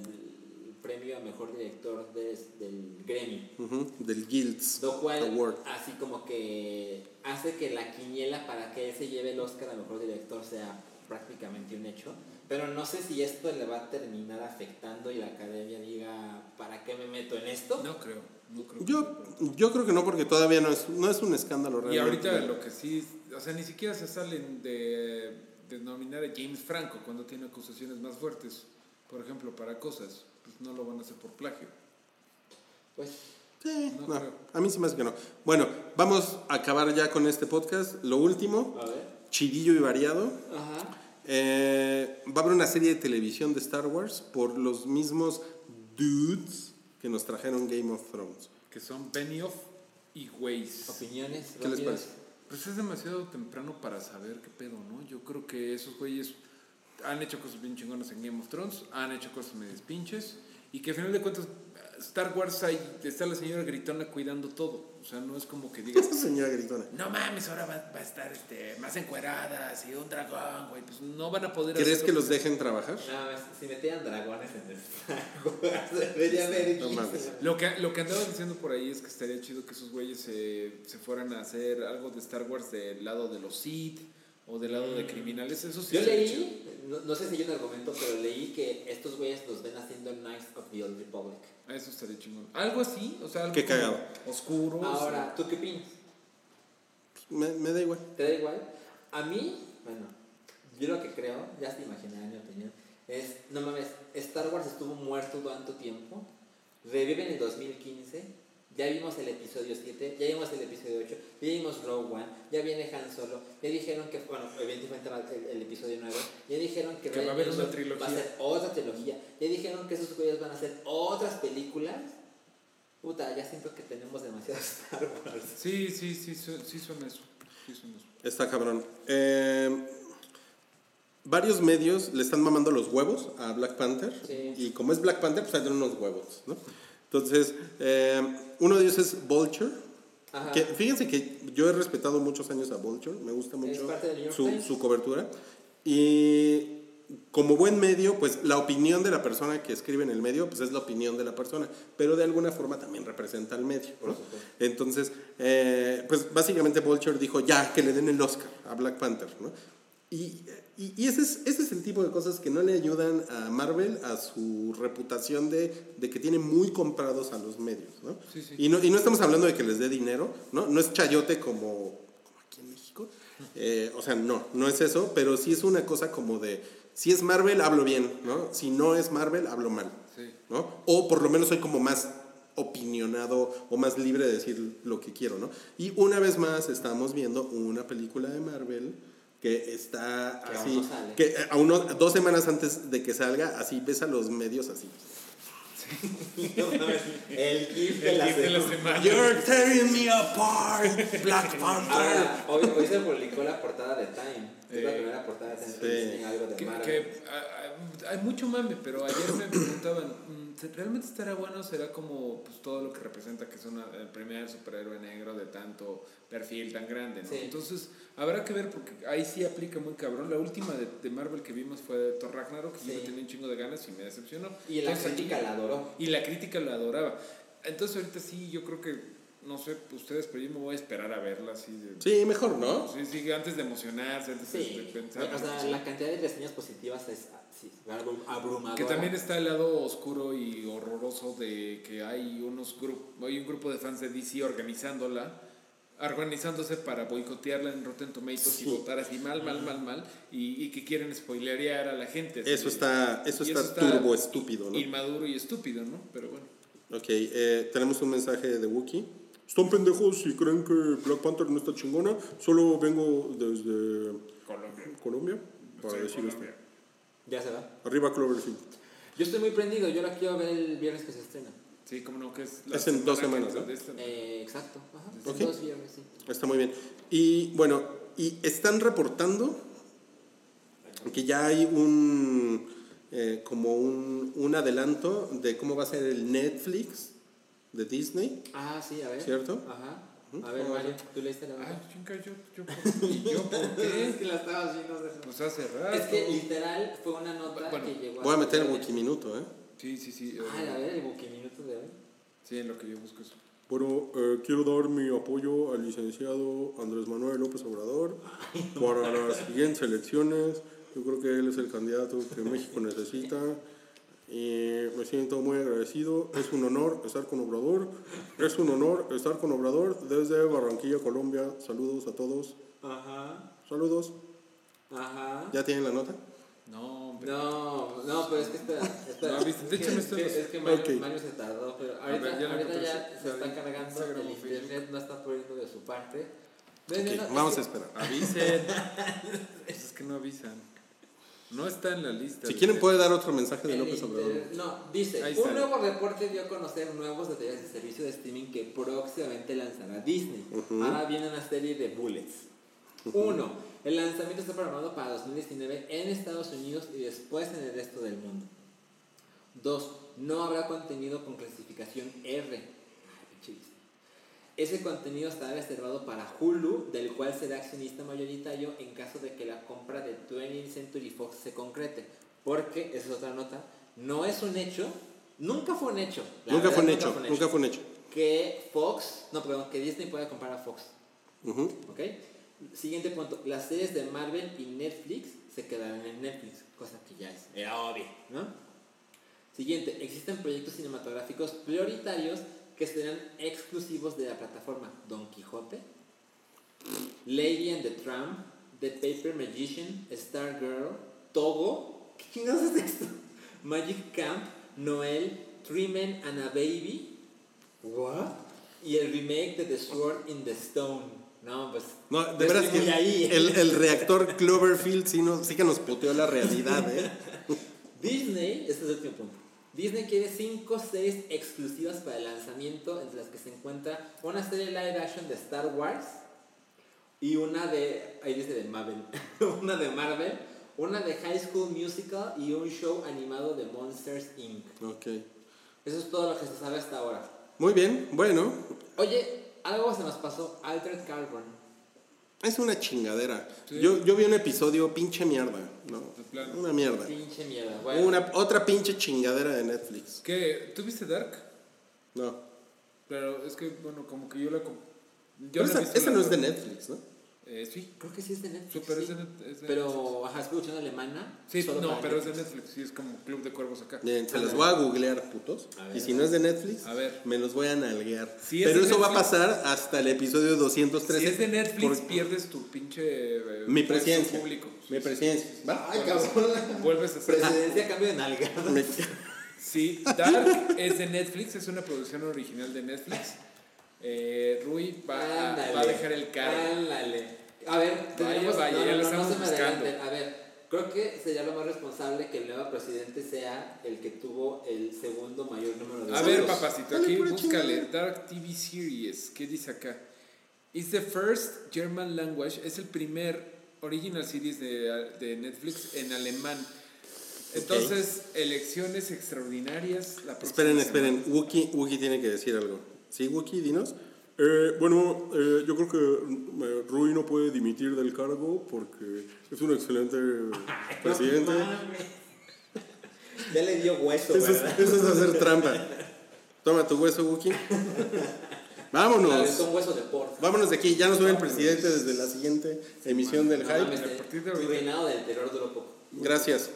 premio a mejor director des- del gremio, Ujú, del Guilds lo cual Award. así como que hace que la quiniela para que él se lleve el Oscar a mejor director sea prácticamente un hecho, pero no sé si esto le va a terminar afectando y la academia diga, ¿para qué me meto en esto? No creo. No creo Yo, yo creo que no, porque todavía no es, no es un escándalo Y realmente. ahorita lo que sí, o sea, ni siquiera se salen de, de nominar a James Franco cuando tiene acusaciones más fuertes, por ejemplo, para cosas, pues no lo van a hacer por plagio. Pues Sí, No a mí se me hace que no. Bueno, vamos a acabar ya con este podcast. Lo último, a ver. chidillo y variado. Ajá. Eh, va a haber una serie de televisión de Star Wars por los mismos dudes que nos trajeron Game of Thrones. Que son Benioff y Weiss. Opiniones. ¿Qué les parece? Pues es demasiado temprano para saber qué pedo, ¿no? Yo creo que esos güeyes han hecho cosas bien chingonas en Game of Thrones, han hecho cosas medias pinches, y que al final de cuentas Star Wars hay, está la señora gritona cuidando todo. O sea, no es como que digas, Esta señora gritona. no mames, ahora va, va a estar este, más encueradas y un dragón, güey. Pues no van a poder ¿Crees hacer que lo los dejen trabajar? No, si metían dragones en el Star Wars, debería haber No mames. Lo que, lo que andaba diciendo por ahí es que estaría chido que esos güeyes se, se fueran a hacer algo de Star Wars del lado de los Sith o del lado de criminales. Eso sí Yo leí, no, no sé si hay un argumento, pero leí que estos güeyes los ven haciendo Knights of the Old Republic. Eso estaría chingón. Algo así, o sea, algo Qué cagado. Oscuro. Ahora, ¿tú qué opinas? Me, me da igual. ¿Te da igual? A mí, bueno, yo lo que creo, ya te imaginarán mi opinión, es, no mames, Star Wars estuvo muerto tanto tiempo, revive en el 2015, ya vimos el episodio 7, ya vimos el episodio 8, ya vimos Rogue One, ya viene Han Solo, ya dijeron que, bueno, evidentemente va el, el episodio 9, ya dijeron que, Que va a haber una trilogía. va a ser otra trilogía, ya dijeron que esos güeyes van a hacer otras películas. Puta, ya siento que tenemos demasiado Star Wars. Sí, sí, sí, su- sí son eso. Sí son eso. Está cabrón. Eh, varios medios le están mamando los huevos a Black Panther. Sí. Y como es Black Panther, pues hay unos huevos, ¿no? Entonces, eh, uno de ellos es Vulture. Que, fíjense que yo he respetado muchos años a Vulture, me gusta mucho su, su cobertura. Y como buen medio, pues la opinión de la persona que escribe en el medio, pues es la opinión de la persona, pero de alguna forma también representa al medio. ¿no? Entonces, eh, pues básicamente Vulture dijo ya que le den el Oscar a Black Panther, ¿no? Y, y, y ese, es, ese es el tipo de cosas que no le ayudan a Marvel a su reputación de, de que tiene muy comprados a los medios, ¿no? Sí, sí. Y, no y no estamos hablando de que les dé dinero, ¿no? No es chayote como, como aquí en México. Eh, o sea, no, no es eso, pero sí es una cosa como de, si es Marvel, hablo bien, ¿no? Si no es Marvel, hablo mal, Sí. ¿no? O por lo menos soy como más opinionado o más libre de decir lo que quiero, ¿no? Y una vez más estamos viendo una película de Marvel que está Que aún así, no sale. que eh, a uno, dos semanas antes de que salga, así ves a los medios así. No el GIF de El la de la semana. You're tearing me apart, Black Panther. Ahora, hoy, hoy se publicó la portada de Time. Es la primera portada de Time sí. que tiene algo de Que, que, ah, ah, hay mucho mame, pero ayer me preguntaban, realmente estará bueno, será como pues, todo lo que representa que es una, el primer superhéroe negro de tanto perfil tan grande, ¿no? Sí. Entonces, habrá que ver porque ahí sí aplica muy cabrón. La última de, de Marvel que vimos fue de Thor Ragnarok, que yo Sí. le tenía un chingo de ganas y me decepcionó. Y la Entonces, crítica la adoró. y la crítica la adoraba. Entonces ahorita sí, yo creo que, no sé, ustedes, pero yo me voy a esperar a verla así de... Sí, mejor, ¿no? Sí, sí, antes de emocionarse, antes de- Sí, de pensar. o sea, la cantidad de reseñas positivas es sí, abru- abrumadora. Que también está el lado oscuro y horroroso de que hay unos hay un grupo de fans de DC organizándola, organizándose para boicotearla en Rotten Tomatoes Sí. y votar así mal, mal, mal, mal, y, y que quieren spoilerear a la gente. así Eso está, eso y está turbo estúpido, ¿no? Inmaduro y estúpido, ¿no? Pero bueno. Ok, eh, tenemos un mensaje de Wookie. Están pendejos si creen que Black Panther no está chingona. Solo vengo desde Colombia. Colombia para Sí, decir Colombia. esto. Ya se va. Arriba Cloverfield. Yo estoy muy prendido, yo la quiero ver el viernes que se estrena. Sí, como no, que es... Es en dos semana semanas, ¿no? Eh, exacto. Ajá. Ok. Dos viernes, sí. Está muy bien. Y bueno, y están reportando que ya hay un eh, como un, un adelanto de cómo va a ser el Netflix de Disney, Ah, sí, a ver. ¿cierto? Ajá. A ver, ¿Cómo va a Mario, tú leíste la Ay, nota. chinga, yo, yo, ¿por- ¿y yo por qué? Es que la estaba haciendo. Pues hace rato. Es que literal fue una nota Bueno, que llegó Voy a meter el Wikiminuto, ¿eh? Sí, sí, sí. eh, Ah, a ver, el buquiminuto de hoy. Sí, en lo que yo busco eso. Bueno, eh, quiero dar mi apoyo al licenciado Andrés Manuel López Obrador para las siguientes elecciones. Yo creo que él es el candidato que México necesita. Y me siento muy agradecido. Es un honor estar con Obrador. Es un honor estar con Obrador desde Barranquilla, Colombia. Saludos a todos. Ajá. Saludos. Ajá. ¿Ya tienen la nota? No, hombre. No, no, pero es que espera, espera. No, viste, de Es hecho que- me estoy- Es que, es que Mario, se tardó, pero ahorita, ver, ya la ahorita ya se está cargando, el internet no está poniendo de su parte. No, es vamos que- a esperar. Avisen. Es que no avisan. No está en la lista. Si quieren puede dar otro mensaje de el López Obrador. inter- No, dice, Ahí un sale. nuevo reporte dio a conocer nuevos detalles del servicio de streaming que próximamente lanzará Disney. Ahora viene una serie de bullets. Uno, el lanzamiento está programado para 2019 en Estados Unidos y después en el resto del mundo. Dos, no habrá contenido con clasificación R. Ay. Ese contenido estará reservado para Hulu, del cual será accionista mayoritario en caso de que la compra de 20th Century Fox se concrete. Porque, esa es otra nota, no es un hecho, nunca fue un hecho. Nunca fue un verdad, hecho, nunca fue un hecho. Que Fox, no, perdón, que Disney pueda comprar a Fox. Ujú. ¿Ok? Siguiente punto. Las series de Marvel y Netflix se quedarán en Netflix, cosa que ya es, era obvio, ¿no? Siguiente. Existen proyectos cinematográficos prioritarios que serán exclusivos de la plataforma Don Quijote, Lady and the Tramp, The Paper Magician, Stargirl, Togo, ¿qué chingados es esto? Magic Camp, Noel, Three Men and a Baby, ¿what? Y el remake de The Sword in the Stone. No, pues. No, veras que ahí. el reactor Cloverfield sí, no, sí que nos puteó la realidad, ¿eh? Disney, este es el último punto. Disney quiere cinco series exclusivas para el lanzamiento, entre las que se encuentra una serie live action de Star Wars y una de, ahí dice de Marvel, una de Marvel, una de High School Musical y un show animado de Monsters Inc. Ok. Eso es todo lo que se sabe hasta ahora. Muy bien, bueno, Oye, algo se nos pasó, Altered Carbon. es una chingadera. Sí. Yo, yo vi un episodio pinche mierda, ¿no? Una mierda. Pinche mierda. Bueno, Una, otra pinche chingadera de Netflix. ¿Qué? ¿Tú viste Dark? No. Pero es que, bueno, como que yo la... Yo Pero no he esa, visto esa la- no es de Netflix, ¿no? Eh, sí. creo que sí es de Netflix. Super, es sí. de Net- es de Pero, ajá, es producción alemana. Sí, solo no, pero es de Netflix. Netflix, sí, es como Club de Cuervos acá. Bien, se los voy a googlear, putos. A ver, y si no es de Netflix, A ver. me los voy a nalguear. Pero eso va a Netflix- pasar hasta el episodio 213. Si es de Netflix, por- pierdes tu pinche... eh, mi puesto presidencia. público. Mi presidencia. ¿Va? Ay, cabrón. Vuelves a ser... Presidencia a cambio de nalgada. Sí, Dark es de Netflix, es una producción original de Netflix. Eh, Rui va, a- Ándale, va a dejar el cargo. Ándale. A ver, tenemos, vaya, no, ya no, lo no, no estamos se me buscando. adelanten. A ver, creo que sería lo más responsable que el nuevo presidente sea el que tuvo el segundo mayor número de A ver, papacito, aquí búscale. Dark TV Series. ¿Qué dice acá? It's the first German language. Es el primer original series de, de Netflix en alemán. Entonces, elecciones extraordinarias. La próxima Esperen, semana. esperen. Wookie, Wookie tiene que decir algo. ¿Sí, Wookie? Dinos. Eh, bueno, eh, yo creo que eh, Rui no puede dimitir del cargo porque es un excelente presidente. Ya le dio hueso, Eso es, ¿verdad? eso es hacer trampa. Toma tu hueso, Wookie. Vámonos. De porfa. Vámonos de aquí. Ya nos ve el presidente desde la siguiente emisión del Hype. partir de tu ahorita. reinado del terror duró poco. Gracias.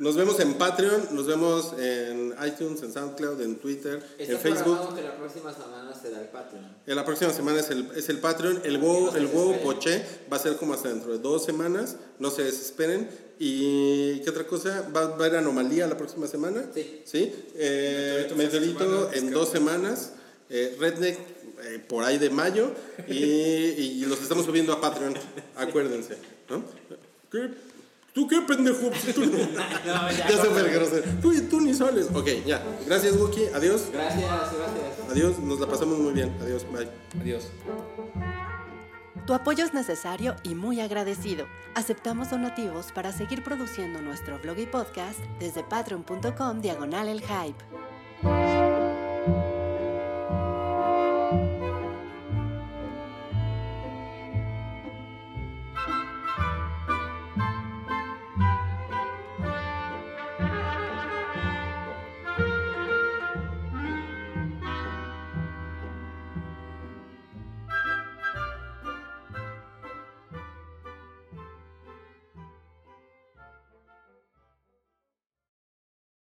Nos vemos en Patreon, nos vemos en iTunes, en SoundCloud, en Twitter, Está en Facebook. programado que la próxima semana será el Patreon. En la próxima semana es el, es el Patreon. El huevo, el huevo poché va a ser como hasta dentro de dos semanas. No se desesperen. ¿Y qué otra cosa? ¿Va, va a haber anomalía la próxima semana? Sí. ¿Sí? Eh, Meteorito en dos semanas. Eh, Redneck eh, por ahí de mayo. Y, y los estamos subiendo a Patreon. Acuérdense. ¿no? ¿Tú qué, pendejo? Tú- No, ya, Ya se corta. fue el grosero. Tú, tú ni sales. Ok, ya. Gracias, Wookie. Adiós. Gracias, gracias. Adiós. Nos la pasamos muy bien. Adiós. Bye. Adiós. Tu apoyo es necesario y muy agradecido. Aceptamos donativos para seguir produciendo nuestro blog y podcast desde patreon.com diagonal el hype.